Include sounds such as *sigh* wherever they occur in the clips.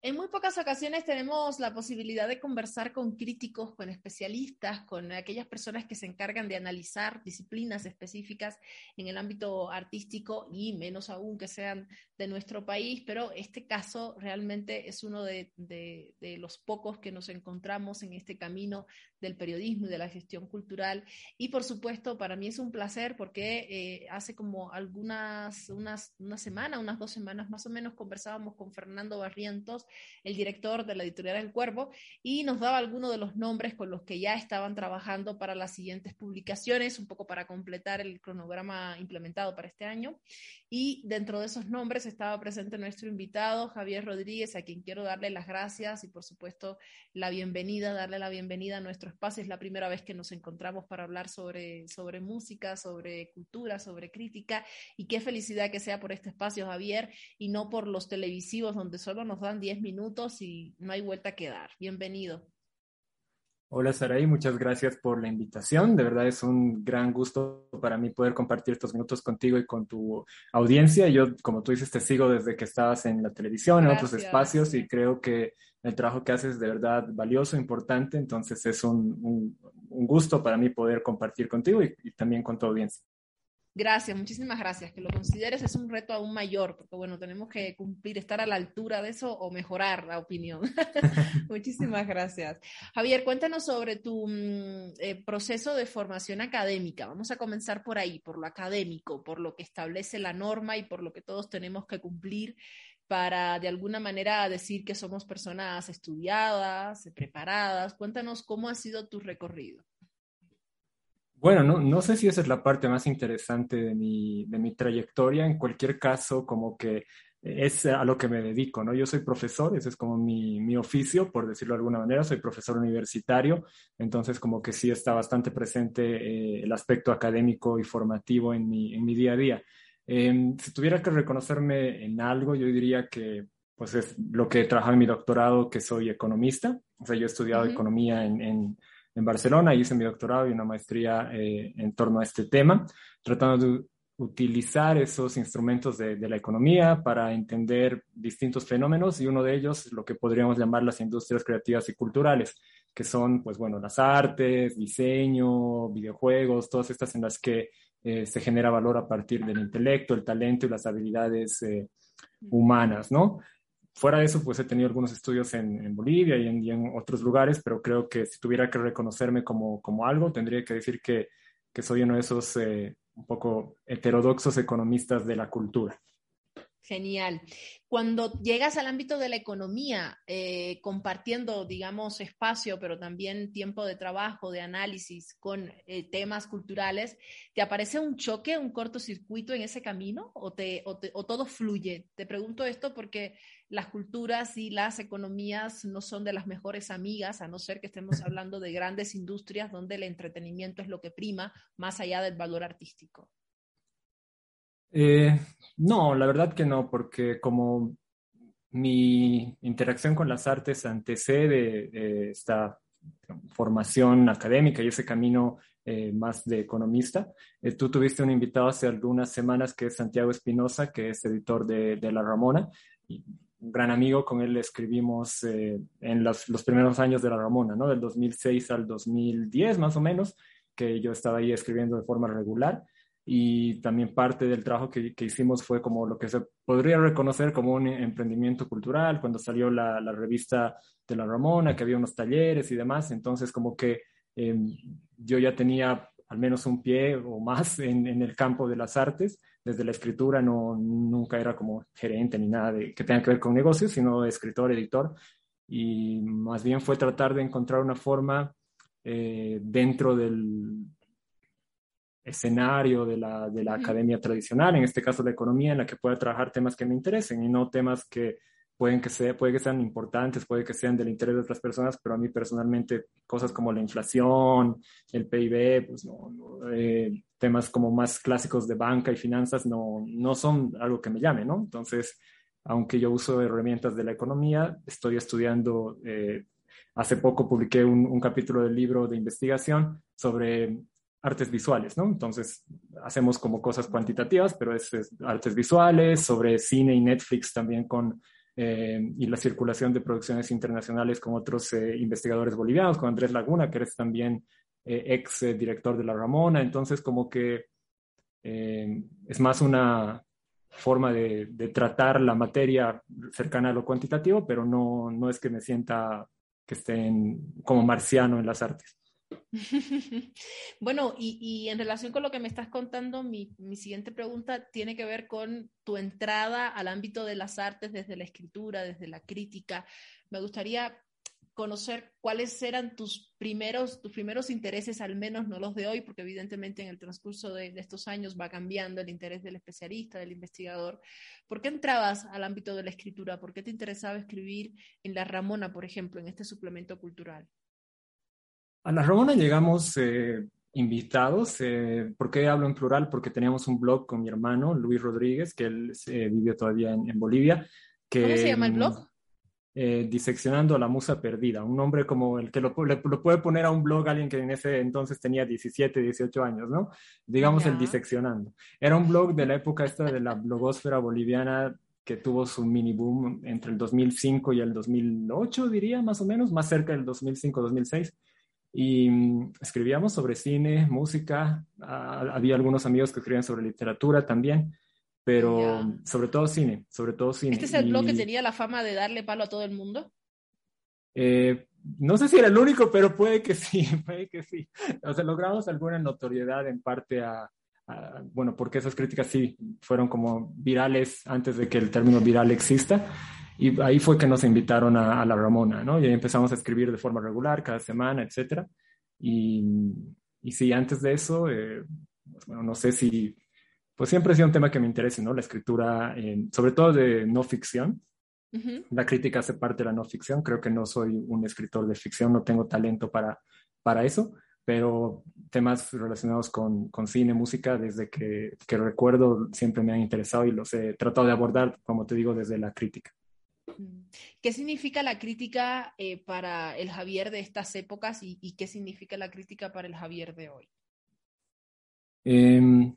En muy pocas ocasiones tenemos la posibilidad de conversar con críticos, con especialistas, con aquellas personas que se encargan de analizar disciplinas específicas en el ámbito artístico y menos aún que sean de nuestro país, pero este caso realmente es uno de, los pocos que nos encontramos en este camino del periodismo y de la gestión cultural. Y por supuesto, para mí es un placer porque eh, hace como algunas, unas, una semana, unas dos semanas más o menos, conversábamos con Fernando Barrientos, el director de la editorial El Cuervo, y nos daba algunos de los nombres con los que ya estaban trabajando para las siguientes publicaciones, un poco para completar el cronograma implementado para este año. Y dentro de esos nombres estaba presente nuestro invitado, Javier Rodríguez, a quien quiero darle las gracias y por supuesto la bienvenida, darle la bienvenida a nuestro espacio. Es la primera vez que nos encontramos para hablar sobre, sobre música, sobre cultura, sobre crítica. Y qué felicidad que sea por este espacio, Javier, y no por los televisivos donde solo nos dan 10 minutos y no hay vuelta que dar. Bienvenido. Hola Saraí, muchas gracias por la invitación. De verdad es un gran gusto para mí poder compartir estos minutos contigo y con tu audiencia. Yo, como tú dices, te sigo desde que estabas en la televisión, en otros espacios y creo que el trabajo que haces es de verdad valioso, importante. Entonces es un, gusto para mí poder compartir contigo y también con tu audiencia. Gracias, muchísimas gracias. Que lo consideres es un reto aún mayor, porque bueno, tenemos que cumplir, estar a la altura de eso o mejorar la opinión. *laughs* muchísimas gracias. Javier, cuéntanos sobre tu mm, eh, proceso de formación académica. Vamos a comenzar por ahí, por lo académico, por lo que establece la norma y por lo que todos tenemos que cumplir para de alguna manera decir que somos personas estudiadas, preparadas. Cuéntanos cómo ha sido tu recorrido. Bueno, no, no, sé si esa es la parte más interesante de mi, de mi trayectoria. En cualquier caso, como que es a lo que me dedico, ¿no? Yo soy profesor, ese es como mi, mi, oficio, por decirlo de alguna manera, soy profesor universitario, entonces como que sí está bastante presente eh, el aspecto académico y formativo en mi, en mi día a día. Em, si tuviera que reconocerme en algo, yo diría que pues es lo que he trabajado en mi doctorado, que soy economista, o sea, yo he estudiado economía en, en en Barcelona, hice mi doctorado y una maestría eh, en torno a este tema, tratando de utilizar esos instrumentos de, la economía para entender distintos fenómenos y uno de ellos lo que podríamos llamar las industrias creativas y culturales, que son, pues bueno, las artes, diseño, videojuegos, todas estas en las que eh, se genera valor a partir del intelecto, el talento y las habilidades eh, humanas, ¿no? Fuera de eso, pues he tenido algunos estudios en, Bolivia y en, otros lugares, pero creo que si tuviera que reconocerme como, como algo, tendría que decir que, que soy uno de esos eh, un poco heterodoxos economistas de la cultura. Genial. Cuando llegas al ámbito de la economía, eh, compartiendo, digamos, espacio, pero también tiempo de trabajo, de análisis con eh, temas culturales, ¿te aparece un choque, un cortocircuito en ese camino o, todo fluye? Te pregunto esto porque las culturas y las economías no son de las mejores amigas, a no ser que estemos hablando de grandes industrias donde el entretenimiento es lo que prima, más allá del valor artístico. Eh, no, la verdad que no, porque como mi interacción con las artes antecede esta formación académica y ese camino eh, más de economista. Eh, tú tuviste un invitado hace algunas semanas que es Santiago Espinosa, que es editor de, La Ramona. Y un gran amigo, con él escribimos en los, los, primeros años de La Ramona, ¿no? Del 2006 al 2010 más o menos, que yo estaba ahí escribiendo de forma regular y también parte del trabajo que, que, hicimos fue como lo que se podría reconocer como un emprendimiento cultural, cuando salió la, la revista de la Ramona, que había unos talleres y demás, entonces como que em, yo ya tenía al menos un pie o más *laughs* en, en, el campo de las artes, desde la escritura no, nunca era como gerente ni nada de, que tenga que ver con negocios, sino escritor, editor, y más bien fue tratar de encontrar una forma eh, dentro del, escenario de la, de la academia tradicional, en este caso la economía, en la que pueda trabajar temas que me interesen y no temas que pueden que, sea, puede que sean importantes, puede que sean del interés de otras personas, pero a mí personalmente cosas como la inflación, el PIB, pues no, eh, temas como más clásicos de banca y finanzas no, no son algo que me llame, ¿no? Entonces, aunque yo uso herramientas de la economía, estoy estudiando, eh, hace poco publiqué un, un, capítulo del libro de investigación sobre artes visuales, ¿no? Entonces, hacemos como cosas cuantitativas, pero es, es artes visuales, sobre cine y Netflix también con eh, y la circulación de producciones internacionales con otros eh, investigadores bolivianos, con Andrés Laguna, que eres también eh, ex director de la Ramona. Entonces, como que es más una forma de, de, tratar la materia cercana a lo cuantitativo, pero no, no es que me sienta que esté como marciano en las artes. *laughs* bueno, y, en relación con lo que me estás contando, mi, siguiente pregunta tiene que ver con tu entrada al ámbito de las artes desde la escritura, desde la crítica. Me gustaría conocer cuáles eran tus primeros, tus primeros intereses, al menos no los de hoy, porque evidentemente en el transcurso de, de, estos años va cambiando el interés del especialista, del investigador. ¿Por qué entrabas al ámbito de la escritura? ¿Por qué te interesaba escribir en La Ramona, por ejemplo, en este suplemento cultural? A la Ramona llegamos eh, invitados. Eh, ¿Por qué hablo en plural? Porque teníamos un blog con mi hermano, Luis Rodríguez, que él eh, vive todavía en, Bolivia. Que, ¿Cómo se llama el blog? Eh, diseccionando a la musa perdida, un nombre como el que lo, lo, puede poner a un blog alguien que en ese entonces tenía 17, 18 años, ¿no? Digamos el diseccionando. Era un blog de la época esta de la blogosfera boliviana que tuvo su mini boom entre el 2005 y el 2008, diría, más o menos, más cerca del 2005-2006 y mm, escribíamos sobre cine, música, ah, había algunos amigos que escribían sobre literatura también, pero sobre todo cine, sobre todo cine. ¿Este es el blog que tenía la fama de darle palo a todo el mundo? Eh, no sé si era el único, pero puede que sí, *laughs* puede que sí. O sea, logramos alguna notoriedad en parte a, bueno, porque esas críticas sí fueron como virales antes de que el término viral exista. Y ahí fue que nos invitaron a, la Ramona, ¿no? Y ahí empezamos a escribir de forma regular, cada semana, etcétera. Y, y sí, antes de eso, eh, pues, bueno, no sé si, pues siempre ha sido un tema que me interesa, ¿no? La escritura, sobre todo de no ficción. La crítica hace parte de la no ficción. Creo que no soy un escritor de ficción, no tengo talento para, para eso, pero temas relacionados con, con cine, música, desde que, que recuerdo, siempre me han interesado y los he tratado de abordar, como te digo, desde la crítica. ¿Qué significa la crítica eh, para el Javier de estas épocas y, qué significa la crítica para el Javier de hoy? Em,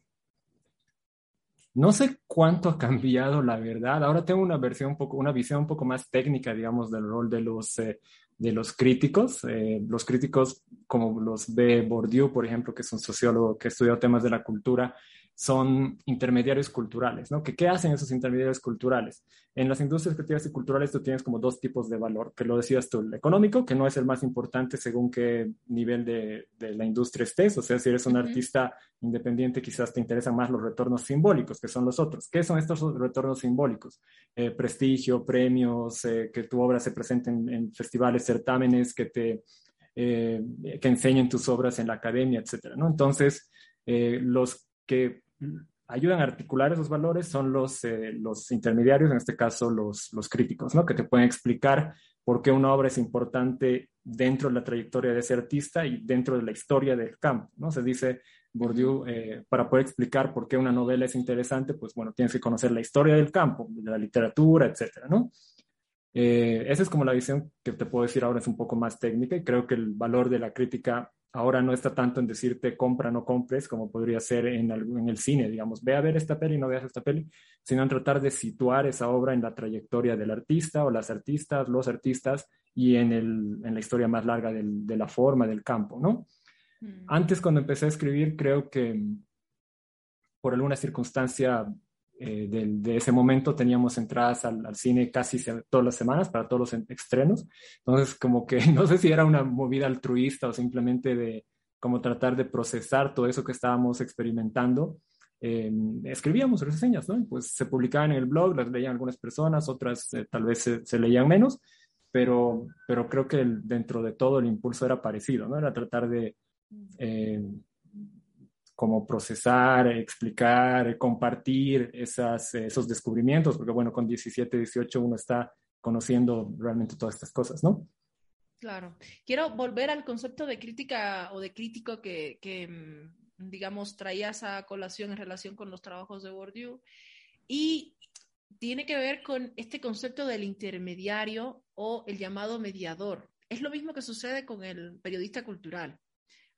no sé cuánto ha cambiado, la verdad. Ahora tengo una versión un poco, una visión un poco más técnica, digamos, del rol de los, eh, de los críticos. Eh, los críticos, como los ve Bourdieu, por ejemplo, que es un sociólogo que estudió temas de la cultura, son intermediarios culturales, ¿no? ¿Qué, ¿Qué hacen esos intermediarios culturales? En las industrias creativas y culturales tú tienes como dos tipos de valor, que lo decías tú, el económico, que no es el más importante según qué nivel de, de la industria estés, o sea, si eres un artista independiente quizás te interesan más los retornos simbólicos, que son los otros. ¿Qué son estos retornos simbólicos? Eh, prestigio, premios, eh, que tu obra se presente en, festivales, certámenes, que te... Eh, que enseñen tus obras en la academia, etcétera, ¿no? Entonces, los que ayudan a articular esos valores son los, eh, los intermediarios, en este caso los, los críticos, ¿no? que te pueden explicar por qué una obra es importante dentro de la trayectoria de ese artista y dentro de la historia del campo. ¿no? Se dice Bourdieu, eh, para poder explicar por qué una novela es interesante, pues bueno, tienes que conocer la historia del campo, de la literatura, etcétera, ¿no? Eh, esa es como la visión que te puedo decir ahora, es un poco más técnica y creo que el valor de la crítica ahora no está tanto en decirte compra, no compres, como podría ser en, en, el cine, digamos, ve a ver esta peli, no veas esta peli, sino en tratar de situar esa obra en la trayectoria del artista o las artistas, los artistas y en, el, en la historia más larga del, de la forma, del campo, ¿no? Mm. Antes, cuando empecé a escribir, creo que por alguna circunstancia eh, de, ese momento teníamos entradas al, cine casi todas las semanas para todos los estrenos. Entonces, como que *laughs* no sé si era una movida altruista o simplemente de como tratar de procesar todo eso que estábamos experimentando. escribíamos reseñas, ¿no? Pues se publicaban en el blog, las leían algunas personas, otras eh, tal vez se, leían menos, pero, pero creo que dentro de todo el impulso era parecido, ¿no? Era tratar de eh, como procesar, explicar, compartir esas, esos descubrimientos, porque bueno, con 17, 18 uno está conociendo realmente todas estas cosas, ¿no? Claro. Quiero volver al concepto de crítica o de crítico que, que mm, digamos, traías a colación en relación con los trabajos de Bourdieu. Y tiene que ver con este concepto del intermediario o el llamado mediador. Es lo mismo que sucede con el periodista cultural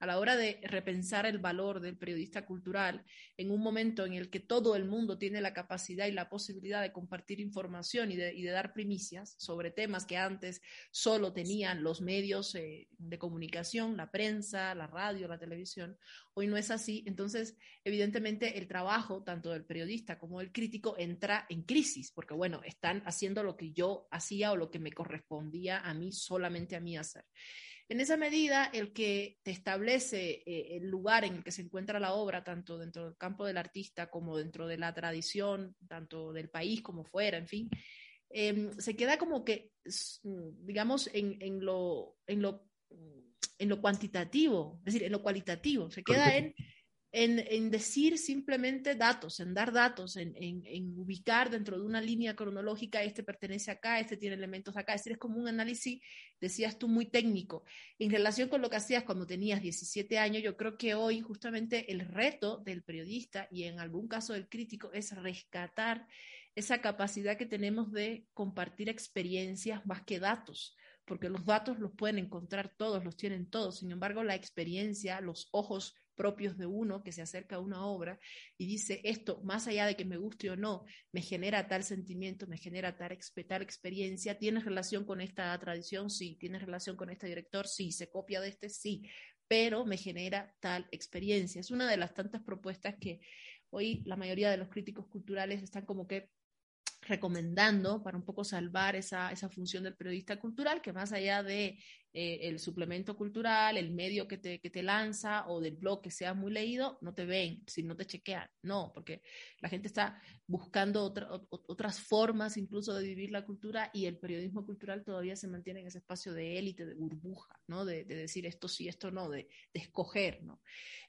a la hora de repensar el valor del periodista cultural en un momento en el que todo el mundo tiene la capacidad y la posibilidad de compartir información y de, dar primicias sobre temas que antes solo tenían los medios eh, de comunicación, la prensa, la radio, la televisión, hoy no es así. Entonces, evidentemente, el trabajo tanto del periodista como del crítico entra en crisis, porque bueno, están haciendo lo que yo hacía o lo que me correspondía a mí, solamente a mí hacer. En esa medida, el que te establece eh, el lugar en el que se encuentra la obra, tanto dentro del campo del artista como dentro de la tradición, tanto del país como fuera, en fin, em, se queda como que, digamos, en, lo, en, lo, en lo cuantitativo, es decir, en lo cualitativo, se queda en en, decir simplemente datos, en dar datos, en, ubicar dentro de una línea cronológica, este pertenece acá, este tiene elementos acá. Es decir, es como un análisis, decías tú, muy técnico. En relación con lo que hacías cuando tenías 17 años, yo creo que hoy justamente el reto del periodista y en algún caso del crítico es rescatar esa capacidad que tenemos de compartir experiencias más que datos porque los datos los pueden encontrar todos, los tienen todos. Sin embargo, la experiencia, los ojos propios de uno que se acerca a una obra y dice, esto, más allá de que me guste o no, me genera tal sentimiento, me genera tal, tal experiencia, ¿tiene relación con esta tradición? Sí, ¿tiene relación con este director? Sí, ¿se copia de este? Sí, pero me genera tal experiencia. Es una de las tantas propuestas que hoy la mayoría de los críticos culturales están como que recomendando para un poco salvar esa, esa función del periodista cultural, que más allá de eh, el suplemento cultural, el medio que te, que te lanza o del blog que sea muy leído, no te ven, si no te chequean. No, porque la gente está buscando otras formas incluso de vivir la cultura y el periodismo cultural todavía se mantiene en ese espacio de élite, de burbuja, ¿no? De, decir esto sí, esto no, de, escoger, ¿no?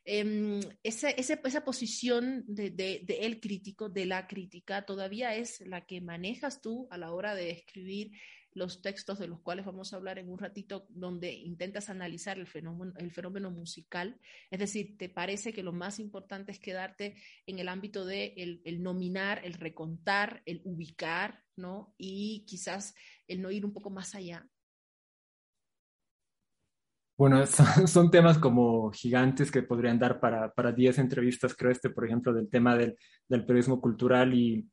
Em, esa, esa, posición de, de, de el crítico, de la crítica, todavía es la que manejas tú a la hora de escribir los textos de los cuales vamos a hablar en un ratito, donde intentas analizar el fenómeno, musical. Es decir, ¿te parece que lo más importante es quedarte en el ámbito de el, nominar, el recontar, el ubicar, ¿no? Y quizás el no ir un poco más allá. Bueno, *laughs* son, temas como gigantes que podrían dar para, para 10 entrevistas, creo, este, por ejemplo, del tema del, del periodismo cultural y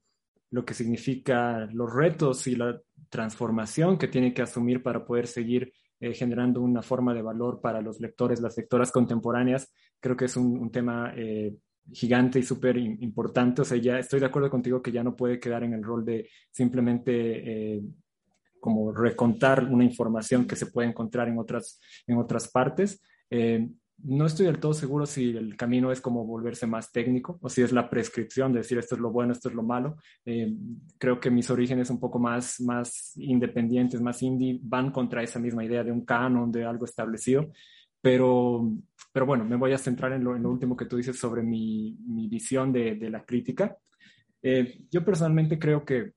lo que significa los retos y la transformación que tiene que asumir para poder seguir eh, generando una forma de valor para los lectores, las lectoras contemporáneas, creo que es un, tema eh, gigante y súper importante. O sea, ya estoy de acuerdo contigo que ya no puede quedar en el rol de simplemente eh, como recontar una información que se puede encontrar en otras, en otras partes no estoy del todo seguro si el camino es como volverse más técnico o si es la prescripción de decir esto es lo bueno, esto es lo malo. Eh, creo que mis orígenes un poco más, más independientes, más indie, van contra esa misma idea de un canon, de algo establecido. Pero, pero bueno, me voy a centrar en lo, último que tú dices sobre mi, visión de, la crítica. Eh, yo personalmente creo que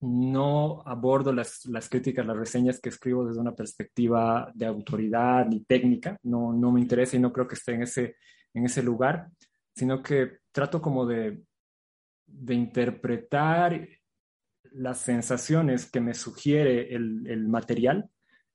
no abordo las, críticas, las reseñas que escribo desde una perspectiva de autoridad ni técnica, no, no me interesa y no creo que esté en ese, en ese lugar, sino que trato como de, de interpretar las sensaciones que me sugiere el, material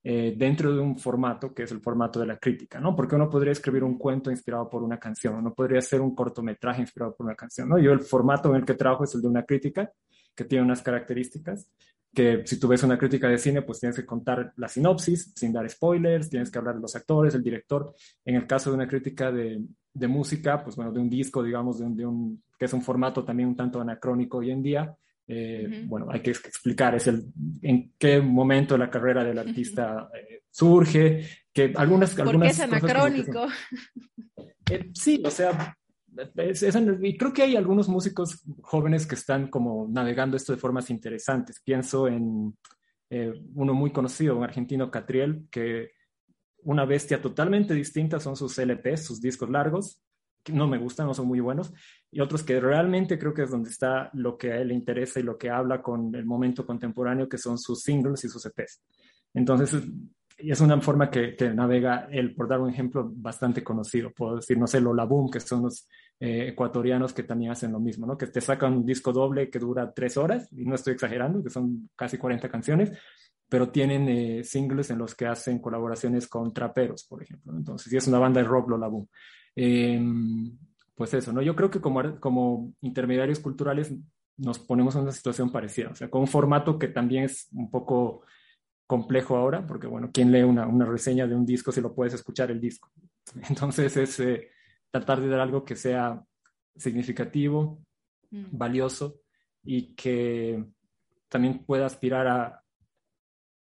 eh, dentro de un formato que es el formato de la crítica, ¿no? Porque uno podría escribir un cuento inspirado por una canción, uno podría hacer un cortometraje inspirado por una canción, ¿no? Yo el formato en el que trabajo es el de una crítica que tiene unas características que si tú ves una crítica de cine, pues tienes que contar la sinopsis sin dar spoilers, tienes que hablar de los actores, el director. En el caso de una crítica de, de música, pues bueno, de un disco, digamos, de un, de un, que es un formato también un tanto anacrónico hoy en día, eh, bueno, hay que explicar es el, en qué momento la carrera del artista eh, surge, que algunas... ¿Por algunas qué es anacrónico? Eh, sí, o sea, y creo que hay algunos músicos jóvenes que están como navegando esto de formas interesantes. Pienso en eh, uno muy conocido, un argentino, Catriel, que una bestia totalmente distinta son sus LPs, sus discos largos, no me gustan, no son muy buenos, y otros que realmente creo que es donde está lo que a él le interesa y lo que habla con el momento contemporáneo, que son sus singles y sus EPs. Entonces, es una forma que, navega él, por dar un ejemplo bastante conocido. Puedo decir, no sé, Lola Boom, que son los eh, ecuatorianos que también hacen lo mismo, ¿no? Que te sacan un disco doble que dura tres horas, y no estoy exagerando, que son casi 40 canciones, pero tienen eh, singles en los que hacen colaboraciones con traperos, por ejemplo. Entonces, si es una banda de rock, Lola Boom. Em, pues eso, ¿no? Yo creo que como, como intermediarios culturales nos ponemos en una situación parecida, o sea, con un formato que también es un poco complejo ahora, porque bueno, ¿quién lee una, una reseña de un disco si lo puedes escuchar el disco? *laughs* Entonces es eh, tratar de dar algo que sea significativo, mm. valioso y que también pueda aspirar a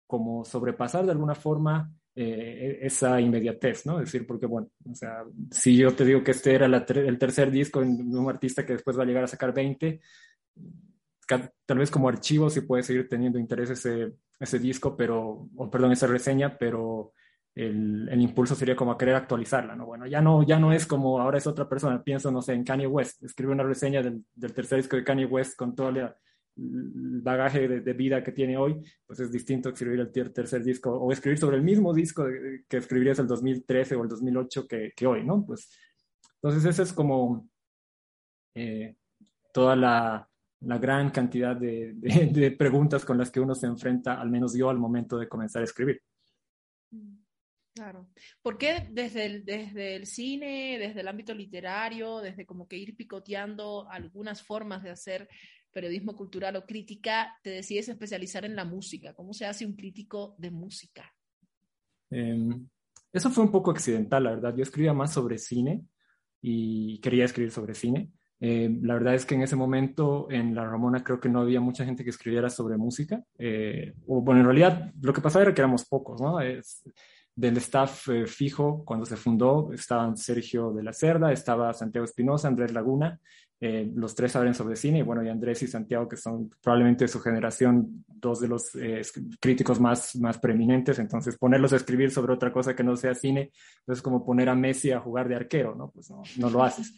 como sobrepasar de alguna forma eh, esa inmediatez, ¿no? Es decir, porque bueno, o sea, si yo te digo que este era el tercer disco de un artista que después va a llegar a sacar 20, tal vez como archivo sí puede seguir teniendo interés ese, ese disco, pero, o perdón, esa reseña, pero el, el, impulso sería como a querer actualizarla, ¿no? Bueno, ya no, ya no es como ahora es otra persona, pienso, no sé, en Kanye West, escribe una reseña del, del tercer disco de Kanye West con todo el bagaje de, vida que tiene hoy, pues es distinto escribir el tercer disco o escribir sobre el mismo disco que escribirías el 2013 o el 2008 que, que hoy, ¿no? Pues entonces esa es como eh, toda la, la gran cantidad de, de, preguntas con las que uno se enfrenta, al menos yo, al momento de comenzar a escribir. Claro. ¿Por qué desde el, desde el cine, desde el ámbito literario, desde como que ir picoteando algunas formas de hacer periodismo cultural o crítica, te decides especializar en la música? ¿Cómo se hace un crítico de música? Em, eso fue un poco accidental, la verdad. Yo escribía más sobre cine y quería escribir sobre cine. Eh, la verdad es que en ese momento en La Ramona creo que no había mucha gente que escribiera sobre música. Eh, o bueno, en realidad lo que pasaba era que éramos pocos, ¿no? Del staff eh, fijo cuando se fundó estaban Sergio de la Cerda, estaba Santiago Espinosa, Andrés Laguna, los tres saben sobre cine, y bueno, y Andrés y Santiago, que son probablemente de su generación dos de los críticos más, más preeminentes, entonces ponerlos a escribir sobre otra cosa que no sea cine, es como poner a Messi a jugar de arquero, ¿no? Pues no, no lo haces.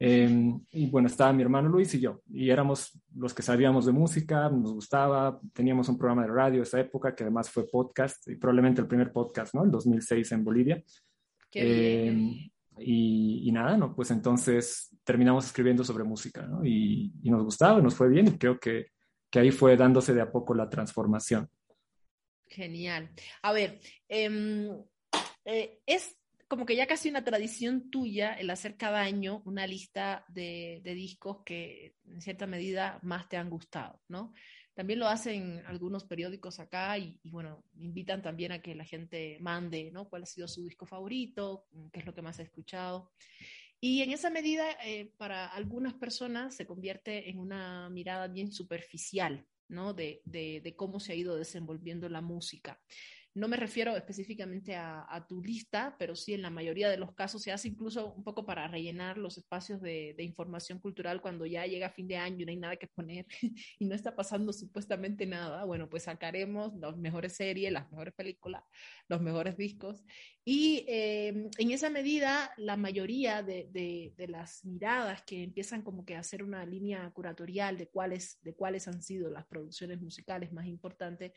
Em, y bueno, estaba mi hermano Luis y yo, y éramos los que sabíamos de música, nos gustaba, teníamos un programa de radio esa época que además fue podcast, y probablemente el primer podcast, ¿no? El 2006 en Bolivia. Em, y, y, nada, ¿no? Pues entonces terminamos escribiendo sobre música, ¿no? Y, y, nos gustaba, nos fue bien, y creo que, que ahí fue dándose de a poco la transformación. Genial. A ver, eh, eh, es como que ya casi una tradición tuya el hacer cada año una lista de, discos que en cierta medida más te han gustado, ¿no? También lo hacen algunos periódicos acá y, bueno, invitan también a que la gente mande, ¿no? ¿Cuál ha sido su disco favorito? ¿Qué es lo que más ha escuchado? Y en esa medida, eh, para algunas personas se convierte en una mirada bien superficial, ¿no? De, cómo se ha ido desenvolviendo la música. No me refiero específicamente a, tu lista, pero sí en la mayoría de los casos se hace incluso un poco para rellenar los espacios de, información cultural cuando ya llega fin de año y no hay nada que poner *laughs* y no está pasando supuestamente nada. Bueno, pues sacaremos las mejores series, las mejores películas, los mejores discos. Y eh, en esa medida, la mayoría de, de, las miradas que empiezan como que a hacer una línea curatorial de cuáles, de cuáles han sido las producciones musicales más importantes,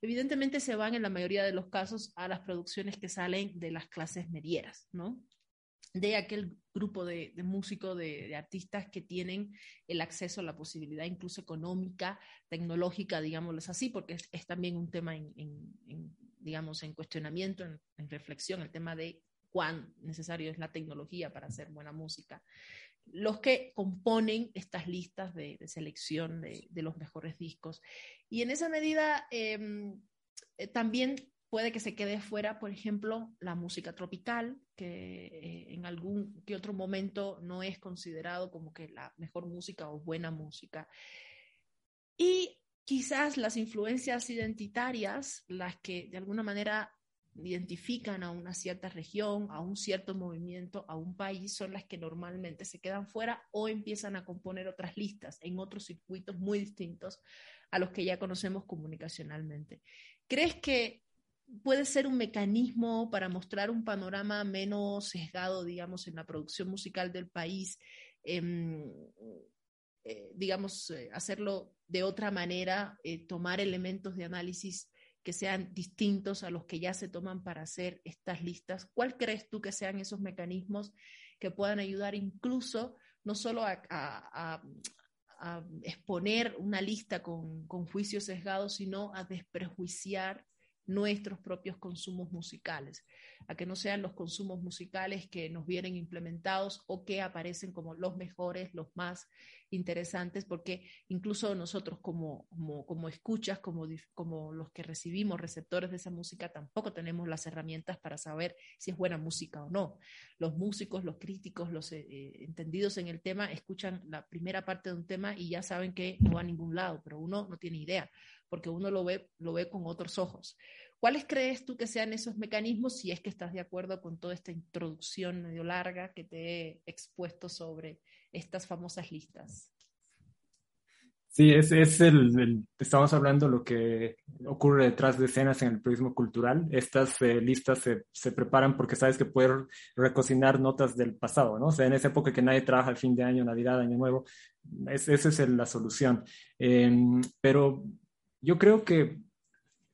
evidentemente se van en la mayoría de los casos a las producciones que salen de las clases medieras, ¿no? de aquel grupo de, músicos, de, artistas que tienen el acceso la posibilidad incluso económica, tecnológica, digámoslo así, porque es, también un tema en, digamos, en cuestionamiento, en, reflexión, el tema de cuán necesario es la tecnología para hacer buena música. Los que componen estas listas de, selección de, los mejores discos. Y en esa medida, em, eh, también puede que se quede fuera, por ejemplo, la música tropical, que eh, en algún que otro momento no es considerado como que la mejor música o buena música. Y quizás las influencias identitarias, las que de alguna manera identifican a una cierta región, a un cierto movimiento, a un país, son las que normalmente se quedan fuera o empiezan a componer otras listas en otros circuitos muy distintos a los que ya conocemos comunicacionalmente. ¿Crees que puede ser un mecanismo para mostrar un panorama menos sesgado, digamos, en la producción musical del país, em, eh, digamos, eh, hacerlo de otra manera, eh, tomar elementos de análisis que sean distintos a los que ya se toman para hacer estas listas. ¿Cuál crees tú que sean esos mecanismos que puedan ayudar incluso no solo a, exponer una lista con, con juicios sesgados, sino a desprejuiciar nuestros propios consumos musicales, a que no sean los consumos musicales que nos vienen implementados o que aparecen como los mejores, los más interesantes, porque incluso nosotros como, como, escuchas, como, como los que recibimos receptores de esa música, tampoco tenemos las herramientas para saber si es buena música o no. Los músicos, los críticos, los eh, eh, entendidos en el tema, escuchan la primera parte de un tema y ya saben que no va a ningún lado, pero uno no tiene idea porque uno lo ve, lo ve con otros ojos. ¿Cuáles crees tú que sean esos mecanismos si es que estás de acuerdo con toda esta introducción medio larga que te he expuesto sobre estas famosas listas? Sí, es, es el, estamos hablando lo que ocurre detrás de escenas en el periodismo cultural. Estas eh, listas se, se, preparan porque sabes que puedes recocinar notas del pasado, ¿no? O sea, en esa época que nadie trabaja el fin de año, Navidad, Año Nuevo, esa es la solución. Em, pero yo creo que,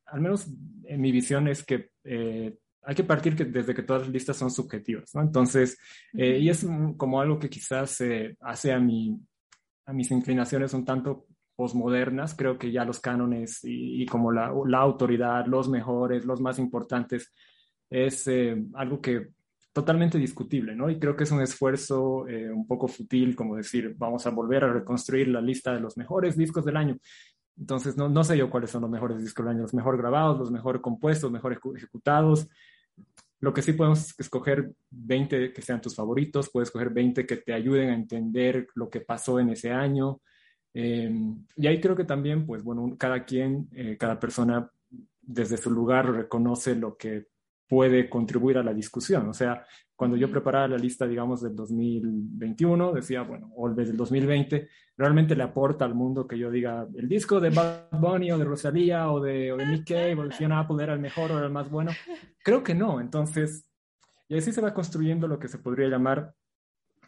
al menos en mi visión, es que eh, hay que partir que, desde que todas las listas son subjetivas, ¿no? Entonces, eh, y es como algo que quizás eh, hace a, mi, a mis inclinaciones un tanto posmodernas, creo que ya los cánones y, como la, la, autoridad, los mejores, los más importantes, es algo que totalmente discutible, ¿no? Y creo que es un esfuerzo un poco fútil, como decir, vamos a volver a reconstruir la lista de los mejores discos del año. Entonces, no, no sé yo cuáles son los mejores discos del año, los mejor grabados, los mejor compuestos, mejor ejecutados. Lo que sí podemos escoger 20 que sean tus favoritos, puedes escoger 20 que te ayuden a entender lo que pasó en ese año. Em, y ahí creo que también, pues bueno, cada quien, eh, cada persona desde su lugar reconoce lo que puede contribuir a la discusión. O sea, cuando yo preparaba la lista, digamos, del 2021, decía, bueno, o desde el 2020, realmente le aporta al mundo que yo diga, el disco de Bad Bunny o de Rosalía o de, o de Nick Cave o de Fiona Apple era el mejor o era el más bueno. Creo que no. Entonces, y así se va construyendo lo que se podría llamar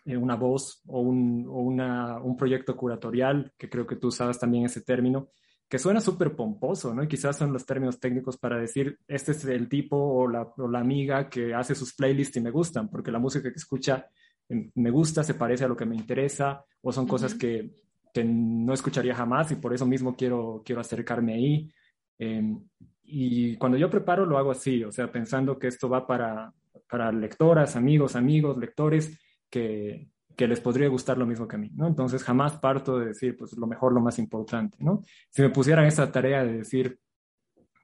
eh, una voz o, un, o una, un proyecto curatorial, que creo que tú usabas también ese término, que suena súper pomposo, ¿no? Y quizás son los términos técnicos para decir, este es el tipo o la, o la amiga que hace sus playlists y me gustan, porque la música que escucha em, me gusta, se parece a lo que me interesa, o son cosas que, que, no escucharía jamás y por eso mismo quiero, quiero acercarme ahí. Em, y cuando yo preparo lo hago así, o sea, pensando que esto va para, para lectoras, amigos, amigos, lectores, que, que les podría gustar lo mismo que a mí, ¿no? Entonces jamás parto de decir, pues lo mejor, lo más importante, ¿no? Si me pusieran esa tarea de decir,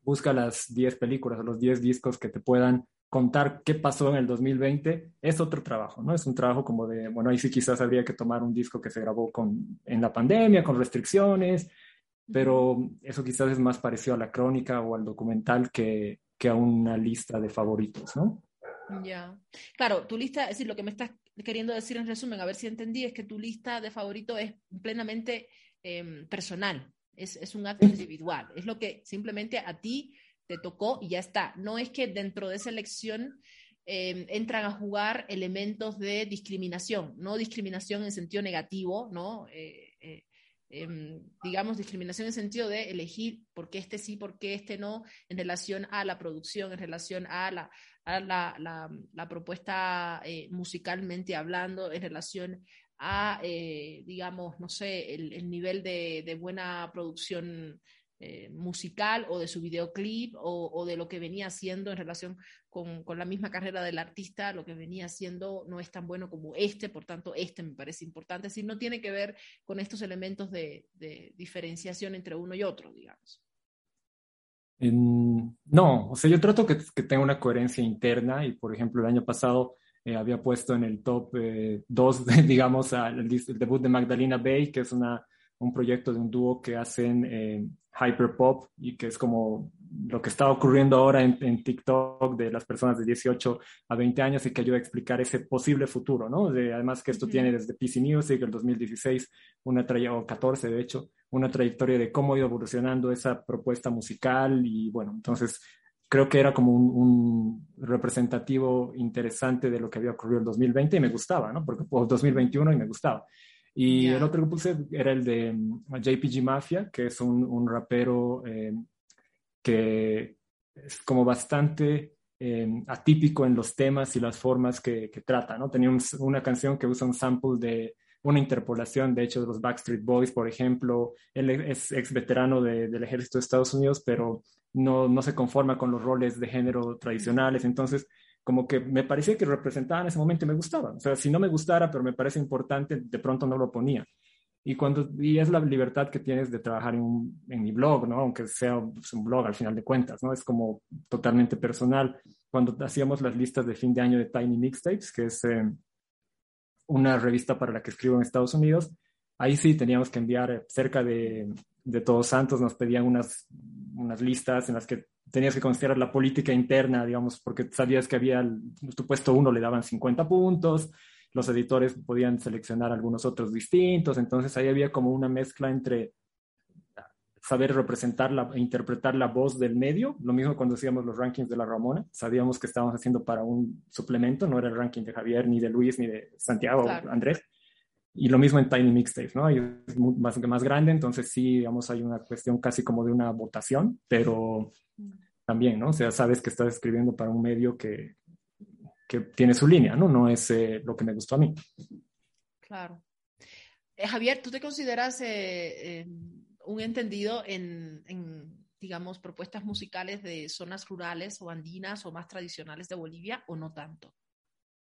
busca las 10 películas o los 10 discos que te puedan contar qué pasó en el 2020, es otro trabajo, ¿no? Es un trabajo como de, bueno, ahí sí quizás habría que tomar un disco que se grabó con, en la pandemia, con restricciones, pero eso quizás es más parecido a la crónica o al documental que, que a una lista de favoritos, ¿no? Ya. Claro, tu lista, es decir, lo que me estás queriendo decir en resumen, a ver si entendí, es que tu lista de favoritos es plenamente em, personal, es, un acto individual, es lo que simplemente a ti te tocó y ya está. No es que dentro de esa elección em, entran a jugar elementos de discriminación, no discriminación en sentido negativo, ¿no? Eh, eh, em, digamos, discriminación en sentido de elegir por qué este sí, por qué este no, en relación a la producción, en relación a la, la, la, propuesta eh, musicalmente hablando en relación a, eh, digamos, no sé, el, nivel de, buena producción eh, musical o de su videoclip o, de lo que venía haciendo en relación con, la misma carrera del artista, lo que venía haciendo no es tan bueno como este, por tanto, este me parece importante, si no tiene que ver con estos elementos de diferenciación entre uno y otro, digamos no, o sea, yo trato que, que, tenga una coherencia interna y, por ejemplo, el año pasado eh, había puesto en el top 2, eh, *laughs* digamos, al, el, debut de Magdalena Bay, que es una, un proyecto de un dúo que hacen eh, hyperpop y que es como lo que está ocurriendo ahora en, en, TikTok de las personas de 18 a 20 años y que ayuda a explicar ese posible futuro, ¿no? De, además que esto tiene desde PC Music, el 2016, una trayectoria, o 14 de hecho, una trayectoria de cómo ha ido evolucionando esa propuesta musical y bueno, entonces creo que era como un, representativo interesante de lo que había ocurrido en 2020 y me gustaba, ¿no? Porque fue 2021 y me gustaba. Y el otro que puse era el de mm, JPG Mafia, que es un, un rapero eh, que es como bastante eh, atípico en los temas y las formas que, que trata, ¿no? Tenía una canción que usa un sample de una interpolación, de hecho, de los Backstreet Boys, por ejemplo. Él es ex veterano del ejército de Estados Unidos, pero no, no se conforma con los roles de género tradicionales. Entonces, como que me parecía que representaba en ese momento y me gustaba. O sea, si no me gustara, pero me parece importante, de pronto no lo ponía. Y, cuando, y es la libertad que tienes de trabajar en, en mi blog, ¿no? Aunque sea pues, un blog al final de cuentas, ¿no? Es como totalmente personal. Cuando hacíamos las listas de fin de año de Tiny Mixtapes, que es eh, una revista para la que escribo en Estados Unidos, ahí sí teníamos que enviar eh, cerca de, de Todos Santos, nos pedían unas, unas listas en las que tenías que considerar la política interna, digamos, porque sabías que había, tu puesto uno le daban 50 puntos, los editores podían seleccionar algunos otros distintos, entonces ahí había como una mezcla entre saber representar la, e interpretar la voz del medio, lo mismo cuando hacíamos los rankings de la Ramona, sabíamos que estábamos haciendo para un suplemento, no era el ranking de Javier, ni de Luis, ni de Santiago o Andrés, y lo mismo en Tiny Mixtapes, ¿no? es más, más grande, entonces sí, digamos, hay una cuestión casi como de una votación, pero mm. también, ¿no? O sea, sabes que estás escribiendo para un medio que, que tiene su línea, ¿no? No es eh, lo que me gustó a mí. Claro. Eh, Javier, ¿tú te consideras eh, un entendido en, digamos, propuestas musicales de zonas rurales o andinas o más tradicionales de Bolivia o no tanto?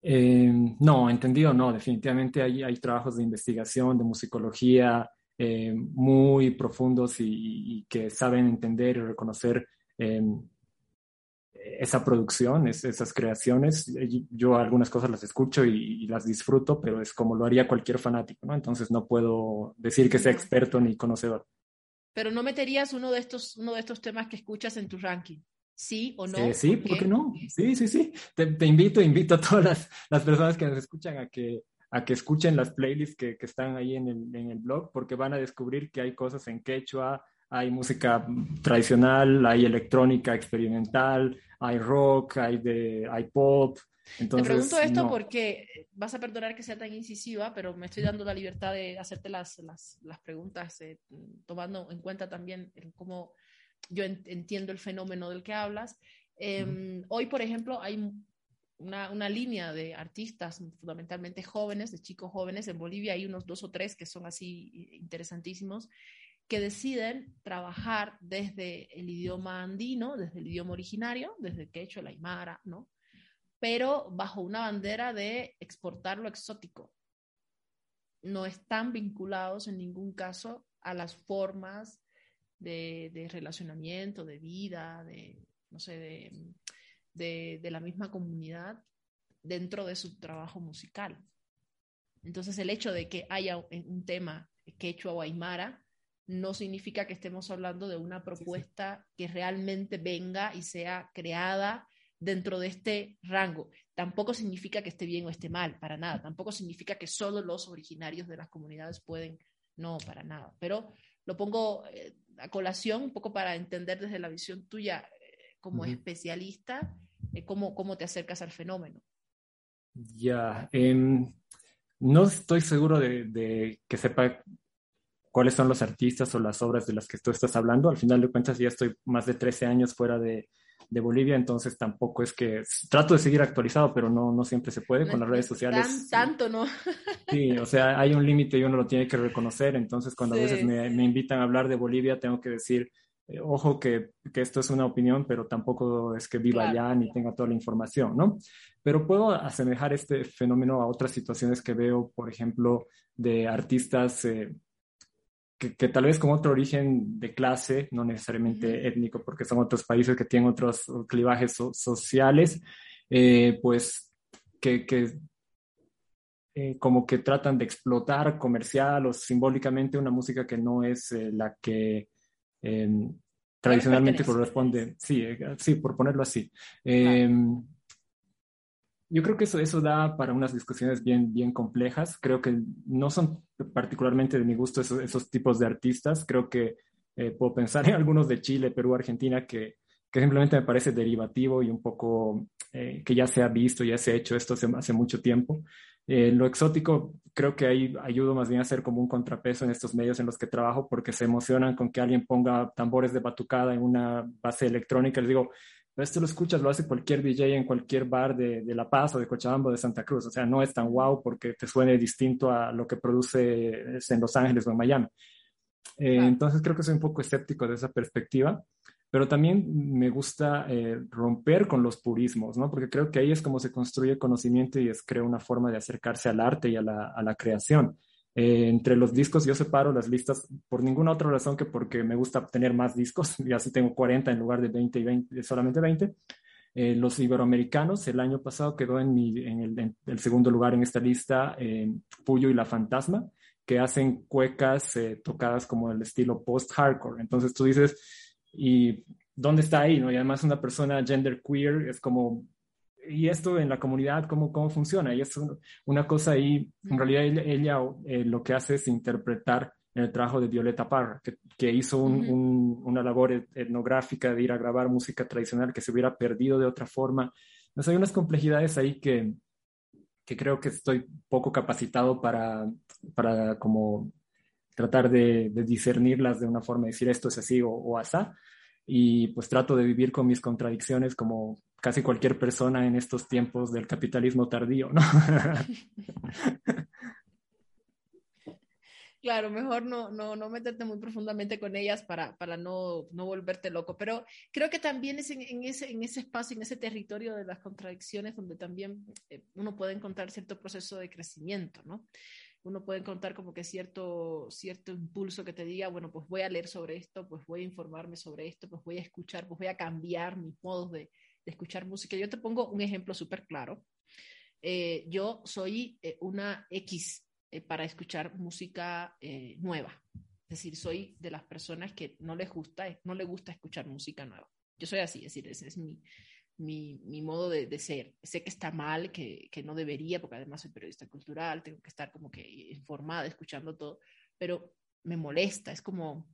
no, entendido no, definitivamente hay, hay trabajos de investigación, de musicología muy profundos y, que saben entender y reconocer esa producción, esas creaciones, yo algunas cosas las escucho y, las disfruto, pero es como lo haría cualquier fanático, ¿no? Entonces no puedo decir que sea experto ni conocedor. Pero no meterías uno de estos, uno de estos temas que escuchas en tu ranking. ¿Sí o no? Eh, sí, ¿por qué? no? Sí, sí, sí. Te, invito, invito a todas las, las, personas que nos escuchan a que, a que escuchen las playlists que, que están ahí en el, en el blog, porque van a descubrir que hay cosas en quechua, hay música tradicional, hay electrónica experimental, hay rock, hay, de, hay pop. Entonces, Te pregunto esto porque vas a perdonar que sea tan incisiva, pero me estoy dando la libertad de hacerte las, las, las preguntas, eh, tomando en cuenta también cómo yo entiendo el fenómeno del que hablas. Em, hoy, por ejemplo, hay una, una, línea de artistas fundamentalmente jóvenes, de chicos jóvenes. En Bolivia hay unos dos o tres que son así interesantísimos, que deciden trabajar desde el idioma andino, desde el idioma originario, desde el quechua, la aymara, ¿no? Pero bajo una bandera de exportar lo exótico. No están vinculados en ningún caso a las formas de, relacionamiento, de vida, de, no sé, de, la misma comunidad dentro de su trabajo musical. Entonces, el hecho de que haya un tema quechua o aymara no significa que estemos hablando de una propuesta que realmente venga y sea creada dentro de este rango. Tampoco significa que esté bien o esté mal, para nada. Tampoco significa que solo los originarios de las comunidades pueden, no, para nada. Pero lo pongo eh, a colación un poco para entender desde la visión tuya eh, como especialista eh, cómo, cómo te acercas al fenómeno. Ya, em, no estoy seguro de, de, que sepa cuáles son los artistas o las obras de las que tú estás hablando. Al final de cuentas, ya estoy más de 13 años fuera de, de Bolivia, entonces tampoco es que trato de seguir actualizado, pero no, no siempre se puede con las redes sociales. tanto, ¿no? *laughs* Sí, o sea, hay un límite y uno lo tiene que reconocer, entonces cuando a veces me, me, invitan a hablar de Bolivia, tengo que decir, eh, ojo que, que, esto es una opinión, pero tampoco es que viva allá ni tenga toda la información, ¿no? Pero puedo asemejar este fenómeno a otras situaciones que veo, por ejemplo, de artistas eh, que, tal vez con otro origen de clase, no necesariamente étnico, porque son otros países que tienen otros clivajes sociales, eh, pues que, que eh, como que tratan de explotar comercial o simbólicamente una música que no es eh, la que em, tradicionalmente corresponde, sí, sí, por ponerlo así. Em, yo creo que eso, eso da para unas discusiones bien, bien complejas. Creo que no son particularmente de mi gusto esos, tipos de artistas. Creo que eh, puedo pensar *laughs* en algunos de Chile, Perú, Argentina que, que simplemente me parece derivativo y un poco eh, que ya se ha visto, ya se ha hecho esto hace, hace mucho tiempo. Eh, lo exótico creo que ahí ayudo más bien a ser como un contrapeso en estos medios en los que trabajo porque se emocionan con que alguien ponga tambores de batucada en una base electrónica. Les digo, esto lo escuchas, lo hace cualquier DJ en cualquier bar de, de, La Paz o de Cochabamba o de Santa Cruz. O sea, no es tan wow porque te suene distinto a lo que produce en Los Ángeles o en Miami. Eh, Entonces creo que soy un poco escéptico de esa perspectiva pero también me gusta eh, romper con los purismos, ¿no? Porque creo que ahí es como se construye conocimiento y es, creo, una forma de acercarse al arte y a la, a la creación. Eh, entre los discos yo separo las listas por ninguna otra razón que porque me gusta tener más discos, *laughs* y así tengo 40 en lugar de 20 y 20, solamente 20. Eh, los iberoamericanos, el año pasado quedó en, mi, en, el, segundo lugar en esta lista Puyo y La Fantasma, que hacen cuecas tocadas como el estilo post-hardcore. Entonces tú dices, y dónde está ahí, ¿no? Y además una persona gender queer es como, ¿y esto en la comunidad cómo, cómo funciona? Y es una cosa ahí, en realidad ella, eh, lo que hace es interpretar el trabajo de Violeta Parra, que, que hizo un, una labor etnográfica de ir a grabar música tradicional que se hubiera perdido de otra forma. Entonces hay unas complejidades ahí que, que creo que estoy poco capacitado para, para como tratar de, discernirlas de una forma, de decir esto es así o, o asá. Y pues trato de vivir con mis contradicciones como casi cualquier persona en estos tiempos del capitalismo tardío, ¿no? *laughs* Claro, mejor no, no, no meterte muy profundamente con ellas para, para no, no volverte loco. Pero creo que también es en, ese, en ese espacio, en ese territorio de las contradicciones, donde también eh, uno puede encontrar cierto proceso de crecimiento, ¿no? uno puede encontrar como que cierto, cierto impulso que te diga, bueno, pues voy a leer sobre esto, pues voy a informarme sobre esto, pues voy a escuchar, pues voy a cambiar mis modos de, de escuchar música. Yo te pongo un ejemplo súper claro. Eh, yo soy eh, una X eh, para escuchar música nueva. Es decir, soy de las personas que no les gusta, no les gusta escuchar música nueva. Yo soy así, es decir, ese es mi, mi, mi modo de, de, ser. Sé que está mal, que, que, no debería, porque además soy periodista cultural, tengo que estar como que informada, escuchando todo, pero me molesta, es como,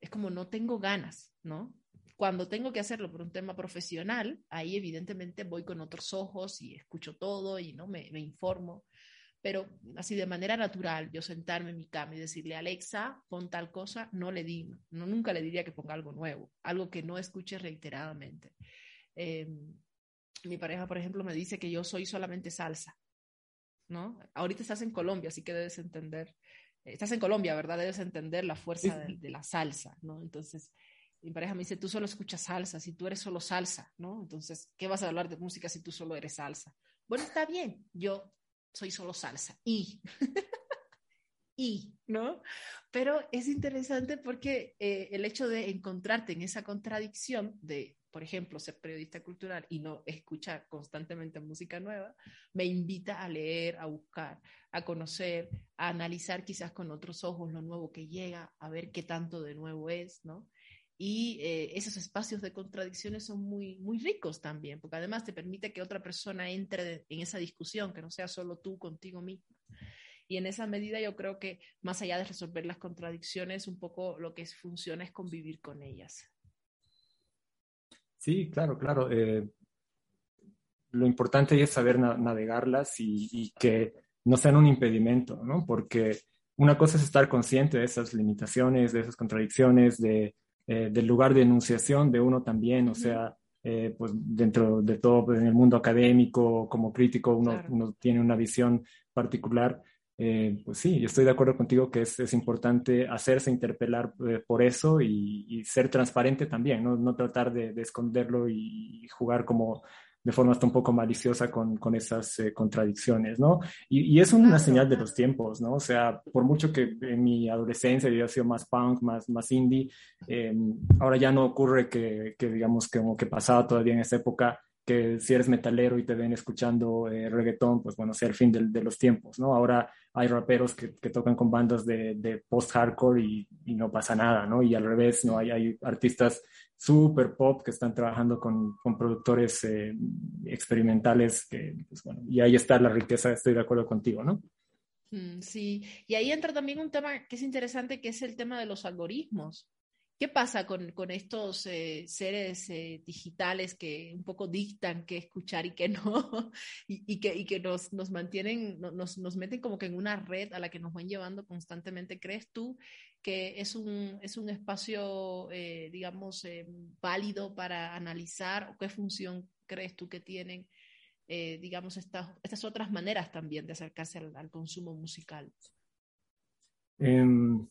es como no tengo ganas, ¿no? Cuando tengo que hacerlo por un tema profesional, ahí evidentemente voy con otros ojos y escucho todo y no me, me informo, pero así de manera natural, yo sentarme en mi cama y decirle, Alexa, pon tal cosa, no le digo, no, nunca le diría que ponga algo nuevo, algo que no escuche reiteradamente. Eh, mi pareja, por ejemplo, me dice que yo soy solamente salsa, ¿no? Ahorita estás en Colombia, así que debes entender, estás en Colombia, ¿verdad? Debes entender la fuerza de, de, la salsa, ¿no? Entonces, mi pareja me dice, tú solo escuchas salsa, si tú eres solo salsa, ¿no? Entonces, ¿qué vas a hablar de música si tú solo eres salsa? Bueno, está bien, yo soy solo salsa y... *laughs* y, ¿no? Pero es interesante porque eh, el hecho de encontrarte en esa contradicción de por ejemplo, ser periodista cultural y no escuchar constantemente música nueva, me invita a leer, a buscar, a conocer, a analizar quizás con otros ojos lo nuevo que llega, a ver qué tanto de nuevo es, ¿no? Y eh, esos espacios de contradicciones son muy, muy ricos también, porque además te permite que otra persona entre en esa discusión, que no sea solo tú contigo mismo. Y en esa medida yo creo que más allá de resolver las contradicciones, un poco lo que funciona es convivir con ellas. Sí, claro, claro. Eh, lo importante es saber navegarlas y, que no sean un impedimento, ¿no? Porque una cosa es estar consciente de esas limitaciones, de esas contradicciones, de, eh, del lugar de enunciación de uno también, o sea, eh, pues dentro de todo, pues, en el mundo académico, como crítico, uno, claro. uno tiene una visión particular eh, pues sí, yo estoy de acuerdo contigo que es, es importante hacerse interpelar eh, por eso y, y, ser transparente también, no, no tratar de, de, esconderlo y jugar como de forma hasta un poco maliciosa con, con esas eh, contradicciones, ¿no? Y, y es una señal de los tiempos, ¿no? O sea, por mucho que en mi adolescencia yo sido más punk, más, más indie, eh, ahora ya no ocurre que, que, digamos, que como que pasaba todavía en esa época que si eres metalero y te ven escuchando eh, reggaetón, pues bueno, sea el fin de, de, los tiempos, ¿no? Ahora hay raperos que, que tocan con bandas de, de post-hardcore y, y, no pasa nada, ¿no? Y al revés, ¿no? Hay, hay artistas super pop que están trabajando con, con productores eh, experimentales, que, pues y ahí está la riqueza, estoy de acuerdo contigo, ¿no? Mm, sí, y ahí entra también un tema que es interesante, que es el tema de los algoritmos ¿Qué pasa con, estos eh, seres eh, digitales que un poco dictan qué escuchar y qué no? *laughs* y, que, que nos, nos mantienen, nos, nos, meten como que en una red a la que nos van llevando constantemente. ¿Crees tú que es un, es un espacio, eh, digamos, válido para analizar o qué función crees tú que tienen, digamos, estas, estas otras maneras también de acercarse al, consumo musical? Em,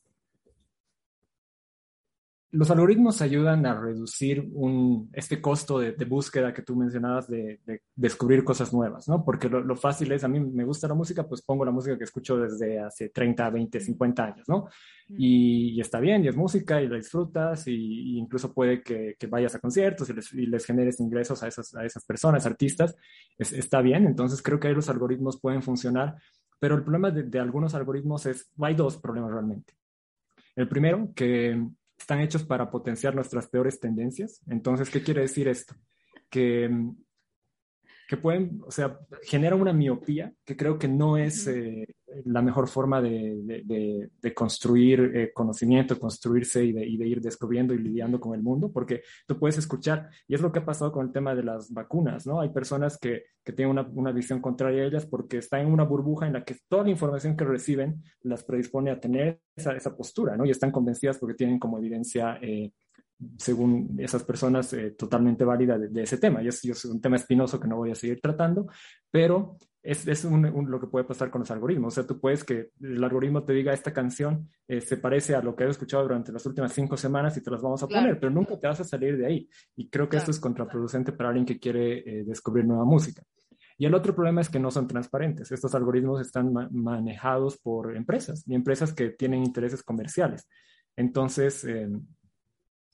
los algoritmos ayudan a reducir un, este costo de, búsqueda que tú mencionabas de, descubrir cosas nuevas, ¿no? Porque lo, fácil es, a mí me gusta la música, pues pongo la música que escucho desde hace 30, 20, 50 años, ¿no? Y, está bien, y es música y la disfrutas, y, incluso puede que, vayas a conciertos y les, generes ingresos a esas, a esas personas, artistas, está bien, entonces creo que ahí los algoritmos pueden funcionar, pero el problema de algunos algoritmos es, hay dos problemas realmente. El primero, que están hechos para potenciar nuestras peores tendencias. Entonces, ¿qué quiere decir esto? Que, que pueden, o sea, genera una miopía que creo que no es eh, la mejor forma de, de, construir eh, conocimiento, construirse y, de, ir descubriendo y lidiando con el mundo, porque tú puedes escuchar, y es lo que ha pasado con el tema de las vacunas, ¿no? Hay personas que, que tienen una, una, visión contraria a ellas porque están en una burbuja en la que toda la información que reciben las predispone a tener esa, postura, ¿no? Y están convencidas porque tienen como evidencia eh, según esas personas, eh, totalmente válida de, ese tema. Y es, es, un tema espinoso que no voy a seguir tratando, pero es, es un, lo que puede pasar con los algoritmos. O sea, tú puedes que el algoritmo te diga esta canción eh, se parece a lo que he escuchado durante las últimas cinco semanas y te las vamos a poner, pero nunca te vas a salir de ahí. Y creo que esto es contraproducente para alguien que quiere eh, descubrir nueva música. Y el otro problema es que no son transparentes. Estos algoritmos están manejados por empresas y empresas que tienen intereses comerciales. Entonces,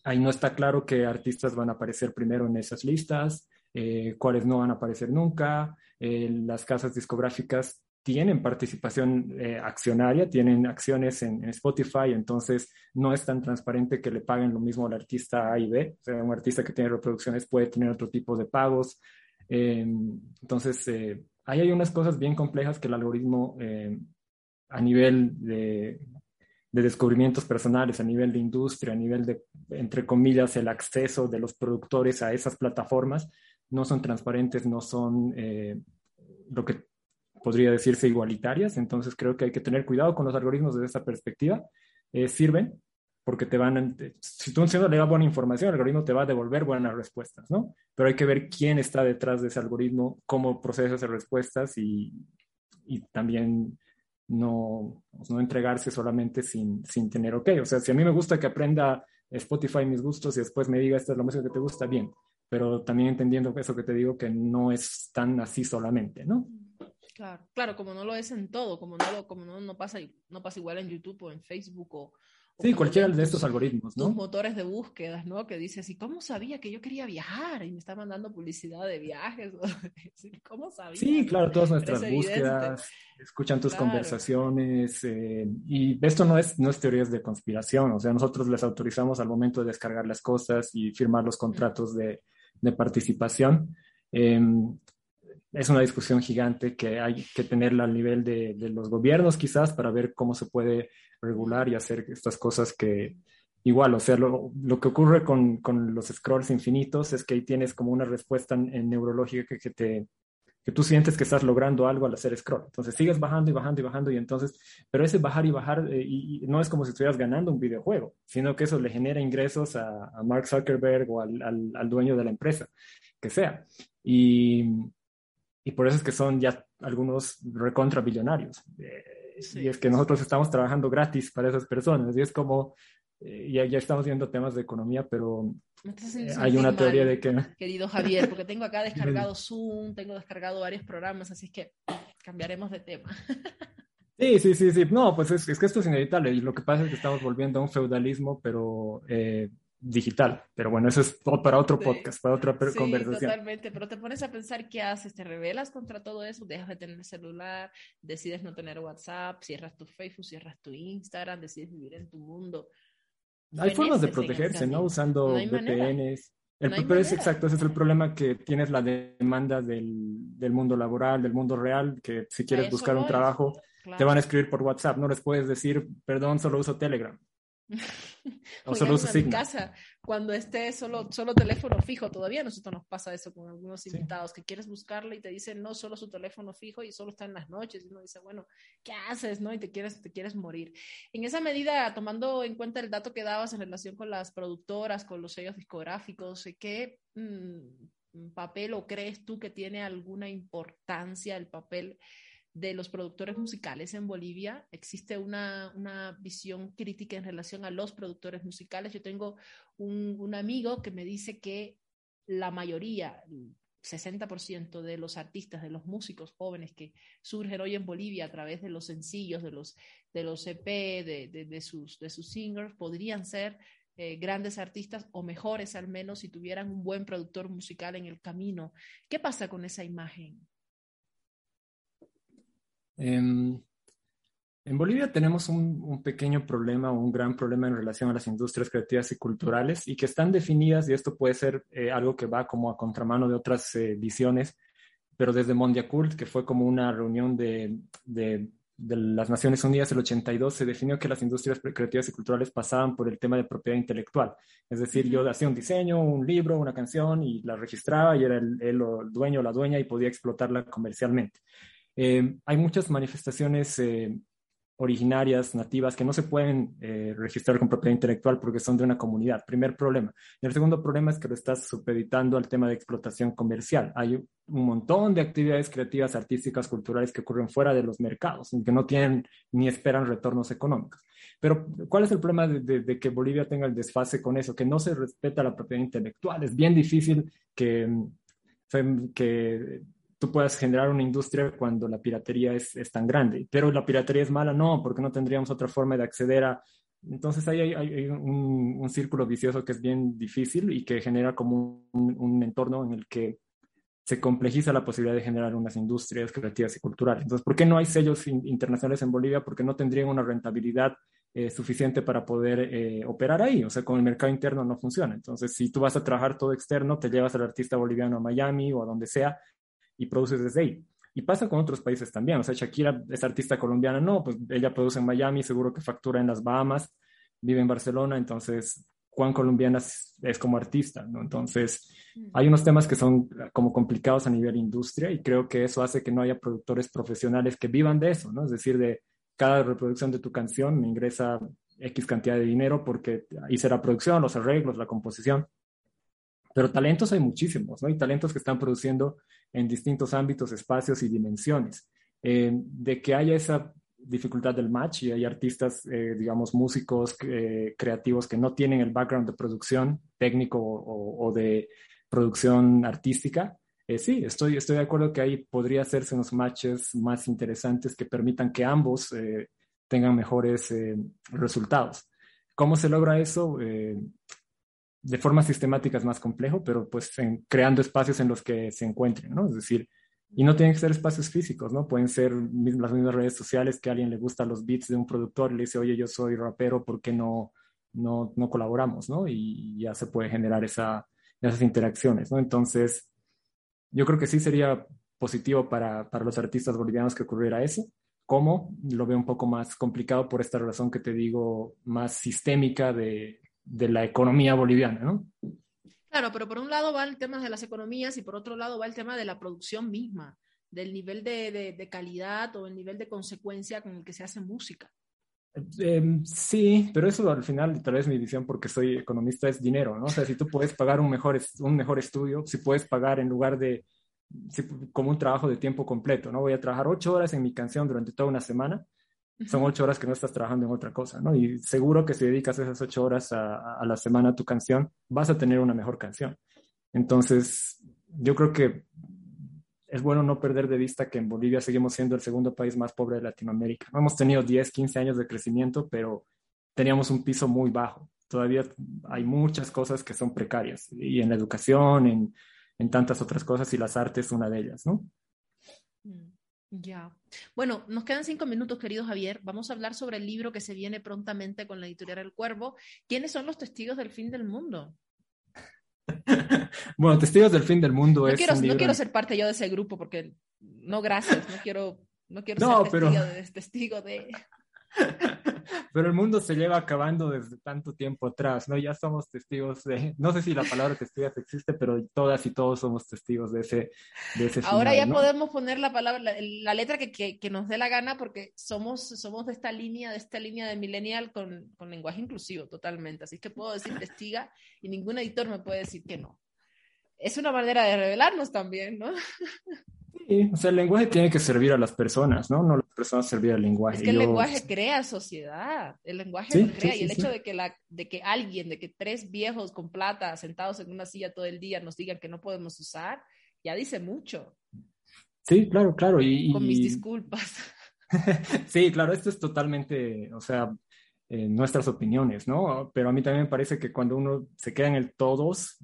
ahí no está claro qué artistas van a aparecer primero en esas listas, eh, cuáles no van a aparecer nunca. Eh, las casas discográficas tienen participación eh, accionaria, tienen acciones en, Spotify, entonces no es tan transparente que le paguen lo mismo al artista A y B. O sea, un artista que tiene reproducciones puede tener otro tipo de pagos. entonces, ahí hay unas cosas bien complejas que el algoritmo a nivel de de descubrimientos personales a nivel de industria, a nivel de, entre comillas, el acceso de los productores a esas plataformas, no son transparentes, no son eh, lo que podría decirse igualitarias. Entonces creo que hay que tener cuidado con los algoritmos desde esa perspectiva. Eh, sirven porque te van, si tú le das buena información, el algoritmo te va a devolver buenas respuestas, ¿no? Pero hay que ver quién está detrás de ese algoritmo, cómo procesa esas respuestas y, y también no, pues, no entregarse solamente sin, sin tener ok. O sea, si a mí me gusta que aprenda Spotify mis gustos y después me diga esta es la música que te gusta, bien. Pero también entendiendo eso que te digo, que no es tan así solamente, ¿no? Claro, claro, como no lo es en todo, como no, lo, como no, no, pasa, no pasa igual en YouTube o en Facebook o, Sí, cualquiera de estos algoritmos, ¿no? Tus motores de búsquedas, ¿no? Que dices, ¿y cómo sabía que yo quería viajar? Y me está mandando publicidad de viajes. *laughs* ¿Cómo sabía? Sí, claro, todas nuestras búsquedas, escuchan tus conversaciones. Eh, y esto no es, no es teorías de conspiración, o sea, nosotros les autorizamos al momento de descargar las cosas y firmar los contratos de, de participación. Em, es una discusión gigante que hay que tenerla al nivel de, los gobiernos quizás para ver cómo se puede regular y hacer estas cosas que igual, o sea, lo, lo que ocurre con, con, los scrolls infinitos es que ahí tienes como una respuesta en, neurológica que, te que tú sientes que estás logrando algo al hacer scroll. Entonces sigues bajando y bajando y bajando y entonces, pero ese bajar y bajar eh, y, no es como si estuvieras ganando un videojuego, sino que eso le genera ingresos a, a Mark Zuckerberg o al, al, al, dueño de la empresa, que sea. Y, y por eso es que son ya algunos recontra billonarios. Eh, y es que nosotros estamos trabajando gratis para esas personas. Y es como, eh, ya, ya estamos viendo temas de economía, pero eh, hay una teoría de que... Querido Javier, porque tengo acá *laughs* descargado Zoom, tengo descargado varios programas, así que cambiaremos de tema. Sí, sí, sí, sí. No, pues es, es, que esto es inevitable y lo que pasa es que estamos volviendo a un feudalismo, pero digital. Pero bueno, eso es para otro podcast, para otra sí, conversación. Totalmente, pero te pones a pensar qué haces, te rebelas contra todo eso, dejas de tener celular, decides no tener WhatsApp, cierras tu Facebook, cierras tu Instagram, decides vivir en tu mundo. Hay formas de protegerse, ¿no? Usando VPNs. pero es exacto, ese es el problema que tienes la demanda del, del mundo laboral, del mundo real, que si quieres buscar un trabajo, te van a escribir por WhatsApp, no les puedes decir, perdón, solo uso Telegram. *laughs* *laughs* O solo usa casa cuando esté solo, solo teléfono fijo. Todavía nosotros nos pasa eso con algunos invitados que quieres buscarle y te dicen no, solo su teléfono fijo y solo está en las noches. Y uno dice, bueno, ¿qué haces? ¿No? Y te quieres, te quieres morir. En esa medida, tomando en cuenta el dato que dabas en relación con las productoras, con los sellos discográficos, ¿qué mm, papel o crees tú que tiene alguna importancia el papel? De los productores musicales en Bolivia. Existe una, visión crítica en relación a los productores musicales. Yo tengo un, amigo que me dice que la mayoría, 60% de los artistas, de los músicos jóvenes que surgen hoy en Bolivia a través de los sencillos, de los, de los EP, de, sus, de sus singers, podrían ser eh, grandes artistas o mejores al menos si tuvieran un buen productor musical en el camino. ¿Qué pasa con esa imagen? En, Bolivia tenemos un, pequeño problema o un gran problema en relación a las industrias creativas y culturales y que están definidas, y esto puede ser eh, algo que va como a contramano de otras eh, visiones, pero desde Mondiacult, que fue como una reunión de, de, las Naciones Unidas el 82, se definió que las industrias creativas y culturales pasaban por el tema de propiedad intelectual. Es decir, yo hacía un diseño, un libro, una canción y la registraba y era el, el dueño o la dueña y podía explotarla comercialmente. Eh, hay muchas manifestaciones eh, originarias, nativas, que no se pueden eh, registrar con propiedad intelectual porque son de una comunidad. Primer problema. Y el segundo problema es que lo estás supeditando al tema de explotación comercial. Hay un montón de actividades creativas, artísticas, culturales que ocurren fuera de los mercados, que no tienen ni esperan retornos económicos. Pero, ¿cuál es el problema de, de que Bolivia tenga el desfase con eso? Que no se respeta la propiedad intelectual. Es bien difícil que, que tú puedas generar una industria cuando la piratería es, es, tan grande. Pero la piratería es mala, no, porque no tendríamos otra forma de acceder a... Entonces ahí hay, hay un, un, círculo vicioso que es bien difícil y que genera como un, un, entorno en el que se complejiza la posibilidad de generar unas industrias creativas y culturales. Entonces, ¿por qué no hay sellos internacionales en Bolivia? Porque no tendrían una rentabilidad eh, suficiente para poder eh, operar ahí. O sea, con el mercado interno no funciona. Entonces, si tú vas a trabajar todo externo, te llevas al artista boliviano a Miami o a donde sea, y produces desde ahí. Y pasa con otros países también. O sea, Shakira es artista colombiana, no, pues ella produce en Miami, seguro que factura en las Bahamas, vive en Barcelona, entonces, ¿cuán colombiana es, como artista? ¿no? Entonces, hay unos temas que son como complicados a nivel industria y creo que eso hace que no haya productores profesionales que vivan de eso, ¿no? Es decir, de cada reproducción de tu canción me ingresa X cantidad de dinero porque hice la producción, los arreglos, la composición. Pero talentos hay muchísimos, ¿no? Hay talentos que están produciendo en distintos ámbitos, espacios y dimensiones. Eh, de que haya esa dificultad del match y hay artistas, eh, digamos, músicos eh, creativos que no tienen el background de producción técnico o, de producción artística. sí, estoy, estoy de acuerdo que ahí podría hacerse unos matches más interesantes que permitan que ambos tengan mejores resultados. ¿Cómo se logra eso? De forma sistemática es más complejo, pero pues creando espacios en los que se encuentren, ¿no? Es decir, y no tienen que ser espacios físicos, ¿no? Pueden ser las mismas redes sociales que a alguien le gusta los beats de un productor y le dice, oye, yo soy rapero, ¿por qué no, no, no colaboramos, ¿no? Y ya se puede generar esa, esas interacciones, ¿no? Entonces, yo creo que sí sería positivo para, para los artistas bolivianos que ocurriera eso. ¿Cómo? Lo veo un poco más complicado por esta razón que te digo, más sistémica de, de la economía boliviana, ¿no? Claro, pero por un lado va el tema de las economías y por otro lado va el tema de la producción misma, del nivel de, calidad o el nivel de consecuencia con el que se hace música. Em, sí, pero eso al final, tal vez mi visión, porque soy economista, es dinero, ¿no? O sea, si tú puedes pagar un mejor, un mejor estudio, si puedes pagar en lugar de, como un trabajo de tiempo completo, ¿no? Voy a trabajar ocho horas en mi canción durante toda una semana, son ocho horas que no estás trabajando en otra cosa, ¿no? Y seguro que si dedicas esas ocho horas a, la semana a tu canción, vas a tener una mejor canción. Entonces, yo creo que es bueno no perder de vista que en Bolivia seguimos siendo el segundo país más pobre de Latinoamérica. Hemos tenido 10, 15 años de crecimiento, pero teníamos un piso muy bajo. Todavía hay muchas cosas que son precarias, y en la educación, en, en tantas otras cosas, y las artes una de ellas, ¿no? Mm. Ya. Bueno, nos quedan cinco minutos, querido Javier. Vamos a hablar sobre el libro que se viene prontamente con la editorial El Cuervo. ¿Quiénes son los testigos del fin del mundo? *laughs* bueno, Testigos del fin del mundo no es. Quiero, No quiero ser parte yo de ese grupo porque no, gracias. No quiero, no quiero ser testigo, de, testigo de. *laughs* Pero el mundo se lleva acabando desde tanto tiempo atrás, ¿no? Ya somos testigos de, no sé si la palabra testigos existe, pero todas y todos somos testigos de ese, de ese Ahora ya podemos poner la palabra, la, letra que, que, que, nos dé la gana porque somos, somos de esta línea, de esta línea de millennial con, con lenguaje inclusivo totalmente. Así que puedo decir testiga y ningún editor me puede decir que no. Es una manera de revelarnos también, ¿no? *laughs* Sí, o sea, el lenguaje tiene que servir a las personas, ¿no? No las personas servir al lenguaje. Es que el lenguaje crea sociedad, el lenguaje crea y el hecho de que, la, de que alguien, de que tres viejos con plata sentados en una silla todo el día nos digan que no podemos usar, ya dice mucho. Sí, claro, claro. Y, Con mis disculpas. *laughs* sí, claro, esto es totalmente, o sea, eh, nuestras opiniones, ¿no? Pero a mí también me parece que cuando uno se queda en el todos,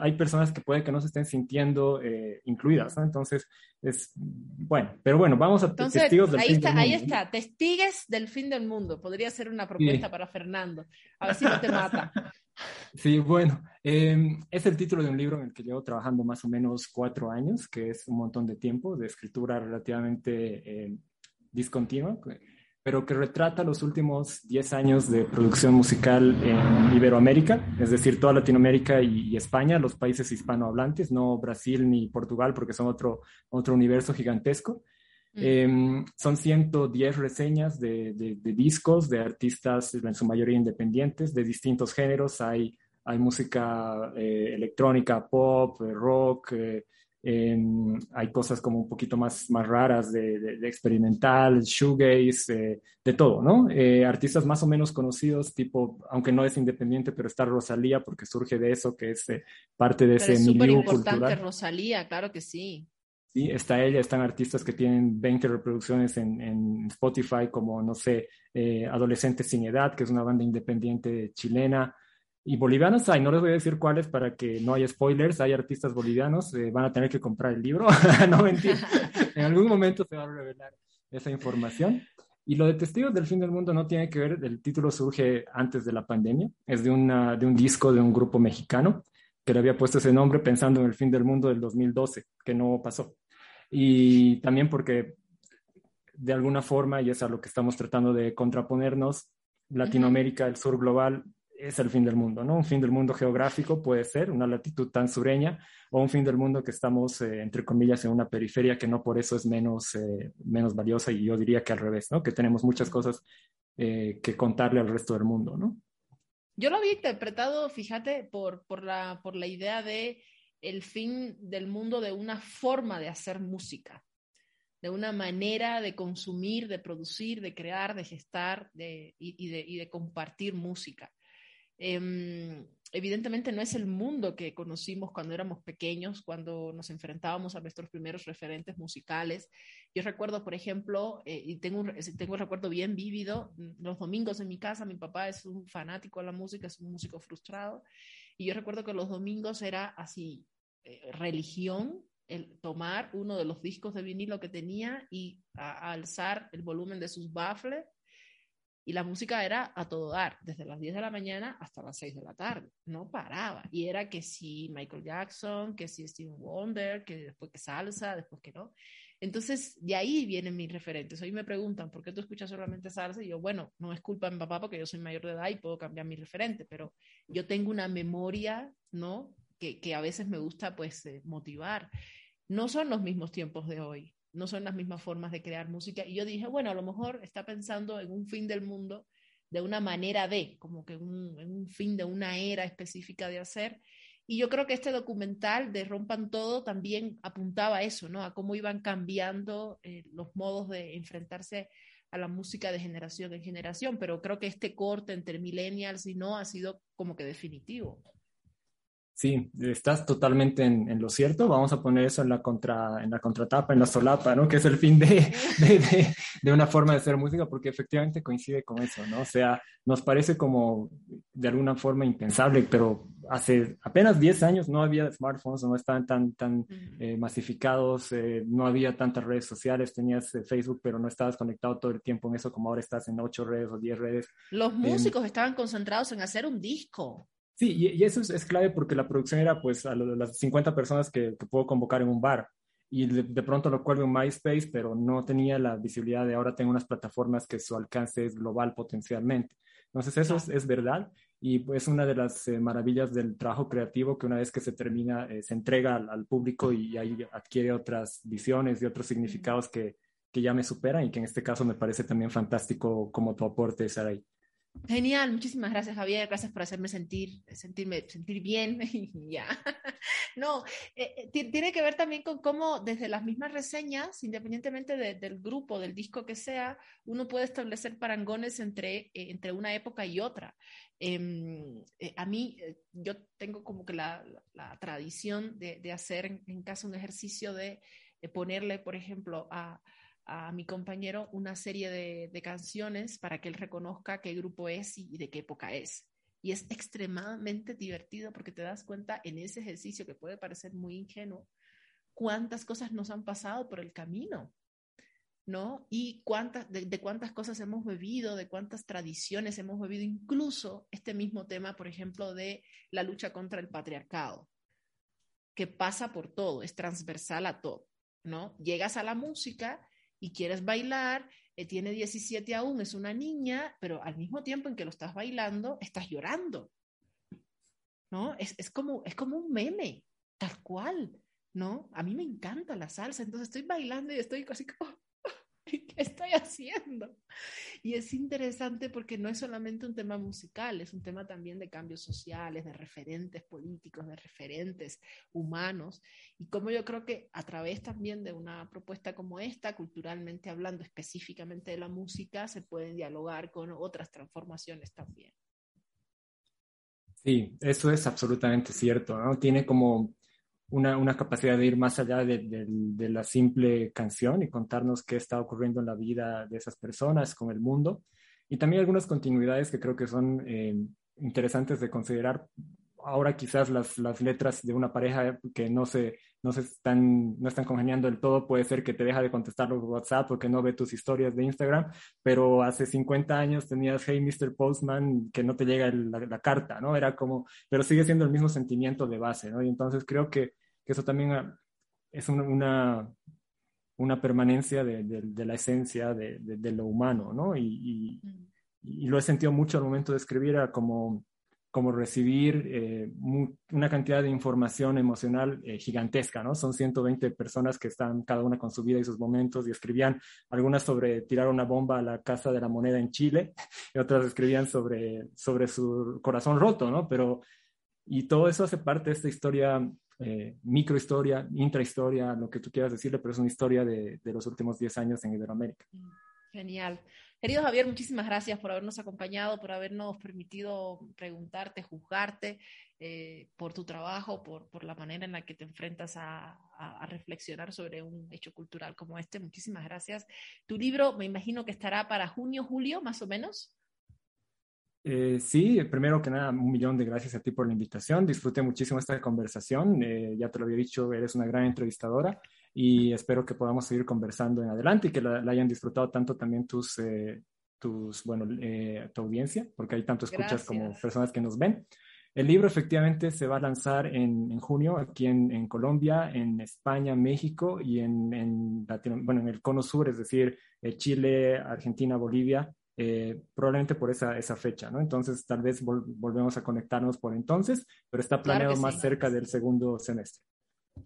hay personas que puede que no se estén sintiendo eh, incluidas, ¿no? Entonces, es bueno, pero bueno, vamos a testigos del ahí fin está, del mundo. Ahí está, testigues del fin del mundo. Podría ser una propuesta para Fernando. A ver si no te mata. *laughs* Sí, bueno, em, es el título de un libro en el que llevo trabajando más o menos cuatro años, que es un montón de tiempo de escritura relativamente eh, discontinua pero que retrata los últimos 10 años de producción musical en Iberoamérica, es decir, toda Latinoamérica y, España, los países hispanohablantes, no Brasil ni Portugal, porque son otro, otro universo gigantesco. Mm. Em, son 110 reseñas de, de, discos de artistas, en su mayoría independientes, de distintos géneros. Hay, hay música eh, electrónica, pop, eh, rock, eh, hay cosas como un poquito más, más raras de, experimental, shoegaze, de todo, ¿no? Eh, artistas más o menos conocidos, tipo, aunque no es independiente, pero está Rosalía porque surge de eso, que es eh, parte de ese milieu importante Rosalía, claro que sí. Sí, está ella, están artistas que tienen 20 reproducciones en, en Spotify, como, no sé, eh, Adolescentes sin Edad, que es una banda independiente chilena. Y bolivianos hay, no les voy a decir cuáles para que no haya spoilers, hay artistas bolivianos, eh, van a tener que comprar el libro, *laughs* no mentir, *laughs* en algún momento se va a revelar esa información. Y lo de Testigos del Fin del Mundo no tiene que ver, el título surge antes de la pandemia, es de, una, de un disco de un grupo mexicano que le había puesto ese nombre pensando en el fin del mundo del 2012, que no pasó. Y también porque de alguna forma, y es a lo que estamos tratando de contraponernos, Latinoamérica, el sur global, es el fin del mundo, ¿no? Un fin del mundo geográfico puede ser una latitud tan sureña o un fin del mundo que estamos, eh, entre comillas, en una periferia que no por eso es menos, eh, menos valiosa y yo diría que al revés, ¿no? Que tenemos muchas cosas eh, que contarle al resto del mundo, ¿no? Yo lo había interpretado, fíjate, por, por, la, por la idea de el fin del mundo de una forma de hacer música, de una manera de consumir, de producir, de crear, de gestar de, y, de, y de compartir música. Em, evidentemente no es el mundo que conocimos cuando éramos pequeños, cuando nos enfrentábamos a nuestros primeros referentes musicales. Yo recuerdo, por ejemplo, eh, y tengo un, tengo un recuerdo bien vívido, mm, los domingos en mi casa, mi papá es un fanático de la música, es un músico frustrado, y yo recuerdo que los domingos era así, eh, religión, el tomar uno de los discos de vinilo que tenía y alzar el volumen de sus baffles y la música era a todo dar, desde las 10 de la mañana hasta las 6 de la tarde, no paraba. Y era que si Michael Jackson, que si Steve Wonder, que después que salsa, después que no. Entonces, de ahí vienen mis referentes. Hoy me preguntan, ¿por qué tú escuchas solamente salsa? Y yo, bueno, no es culpa de mi papá porque yo soy mayor de edad y puedo cambiar mi referente, pero yo tengo una memoria, ¿no? Que, que a veces me gusta, pues, eh, motivar. No son los mismos tiempos de hoy no son las mismas formas de crear música. Y yo dije, bueno, a lo mejor está pensando en un fin del mundo de una manera de, como que un, un fin de una era específica de hacer. Y yo creo que este documental de Rompan Todo también apuntaba a eso, ¿no? A cómo iban cambiando eh, los modos de enfrentarse a la música de generación en generación, pero creo que este corte entre millennials y no ha sido como que definitivo. Sí, estás totalmente en, lo cierto. Vamos a poner eso en la, contra, en la contratapa, en la solapa, ¿no? Que es el fin *laughs* de, de, de, una forma de hacer música, porque efectivamente coincide con eso, ¿no? O sea, nos parece como de alguna forma impensable, pero hace apenas 10 años no había smartphones, no estaban tan, tan eh, masificados, eh, no había tantas redes sociales, tenías eh, Facebook, pero no estabas conectado todo el tiempo en eso como ahora estás en 8 redes o 10 redes. Los músicos estaban concentrados en hacer un disco. Sí, y, eso es, clave porque la producción era pues a las 50 personas que, puedo convocar en un bar. y de, pronto lo cuelgo en MySpace, pero no tenía la visibilidad de ahora tengo unas plataformas que su alcance es global potencialmente. Entonces eso es, verdad y es una de las eh, maravillas del trabajo creativo que una vez que se termina eh, se entrega al, público y ahí adquiere otras visiones y otros significados que, que ya me superan y que en este caso me parece también fantástico como tu aporte, Saray. Genial, muchísimas gracias Javier, gracias por hacerme sentir, sentirme, sentir bien. *laughs* ya. no, eh, eh, tiene que ver también con cómo desde las mismas reseñas, independientemente del grupo, del disco que sea, uno puede establecer parangones entre, eh, entre una época y otra. Em, a mí, yo tengo como que la, tradición de, de, hacer en, en casa un ejercicio de ponerle, por ejemplo, a a mi compañero una serie de, canciones para que él reconozca qué grupo es y, de qué época es. Y es extremadamente divertido porque te das cuenta en ese ejercicio que puede parecer muy ingenuo, cuántas cosas nos han pasado por el camino, ¿no? Y cuántas, de, de, cuántas cosas hemos bebido, de cuántas tradiciones hemos bebido, incluso este mismo tema, por ejemplo, de la lucha contra el patriarcado, que pasa por todo, es transversal a todo, ¿no? Llegas a la música y quieres bailar, eh, tiene 17 aún, es una niña, pero al mismo tiempo en que lo estás bailando, estás llorando. ¿No? Es, es, como, es como un meme, tal cual, ¿no? A mí me encanta la salsa, entonces estoy bailando y estoy así como, *laughs* ¿qué estoy haciendo? Y es interesante porque no es solamente un tema musical, es un tema también de cambios sociales, de referentes políticos, de referentes humanos. Y como yo creo que a través también de una propuesta como esta, culturalmente hablando específicamente de la música, se pueden dialogar con otras transformaciones también. Sí, eso es absolutamente cierto, ¿no? Tiene como una, una, capacidad de ir más allá de, de, la simple canción y contarnos qué está ocurriendo en la vida de esas personas, con el mundo. Y también algunas continuidades que creo que son eh, interesantes de considerar. Ahora quizás las, las, letras de una pareja que no se, no se están, no están congeniando del todo, puede ser que te deja de contestar los WhatsApp porque no ve tus historias de Instagram, pero hace 50 años tenías Hey Mr. Postman que no te llega la, la, carta, ¿no? Era como, pero sigue siendo el mismo sentimiento de base, ¿no? Y entonces creo que que eso también ah, es una, una, permanencia de, de, la esencia de, de, lo humano, ¿no? Y, y, lo he sentido mucho al momento de escribir, como, como recibir eh, una cantidad de información emocional eh, gigantesca, ¿no? Son 120 personas que están cada una con su vida y sus momentos y escribían algunas sobre tirar una bomba a la Casa de la Moneda en Chile *laughs* y otras escribían sobre, sobre su corazón roto, ¿no? Pero, y todo eso hace parte de esta historia eh, microhistoria, intrahistoria, lo que tú quieras decirle, pero es una historia de, los últimos 10 años en Iberoamérica. Mm, genial. Querido Javier, muchísimas gracias por habernos acompañado, por habernos permitido preguntarte, juzgarte eh, por tu trabajo, por, por, la manera en la que te enfrentas a, a, reflexionar sobre un hecho cultural como este. Muchísimas gracias. Tu libro me imagino que estará para junio, julio, más o menos. Eh, sí, primero que nada, un millón de gracias a ti por la invitación. Disfruté muchísimo esta conversación. Eh, ya te lo había dicho, eres una gran entrevistadora y espero que podamos seguir conversando en adelante y que la, hayan disfrutado tanto también tus, eh, tus bueno, tu audiencia, porque hay tanto escuchas como personas que nos ven. El libro efectivamente se va a lanzar en, en junio aquí en, en, Colombia, en España, México y en, en, bueno, en el cono sur, es decir, Chile, Argentina, Bolivia eh, probablemente por esa, esa fecha, ¿no? Entonces, tal vez volvemos a conectarnos por entonces, pero está planeado más cerca del segundo semestre.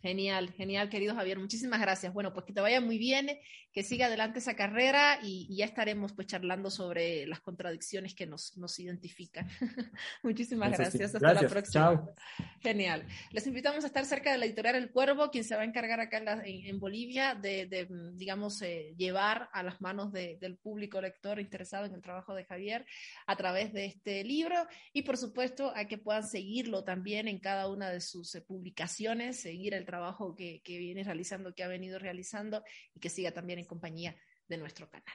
Genial, genial, querido Javier. Muchísimas gracias. Bueno, pues que te vaya muy bien, que siga adelante esa carrera y, ya estaremos pues charlando sobre las contradicciones que nos, nos identifican. *laughs* Muchísimas gracias. Hasta la próxima. Chao. Genial. Les invitamos a estar cerca de la editorial El Cuervo, quien se va a encargar acá en, Bolivia de, digamos, eh, llevar a las manos del público lector interesado en el trabajo de Javier a través de este libro y, por supuesto, a que puedan seguirlo también en cada una de sus eh, publicaciones, seguir el trabajo que, viene realizando, que ha venido realizando y que siga también en compañía de nuestro canal.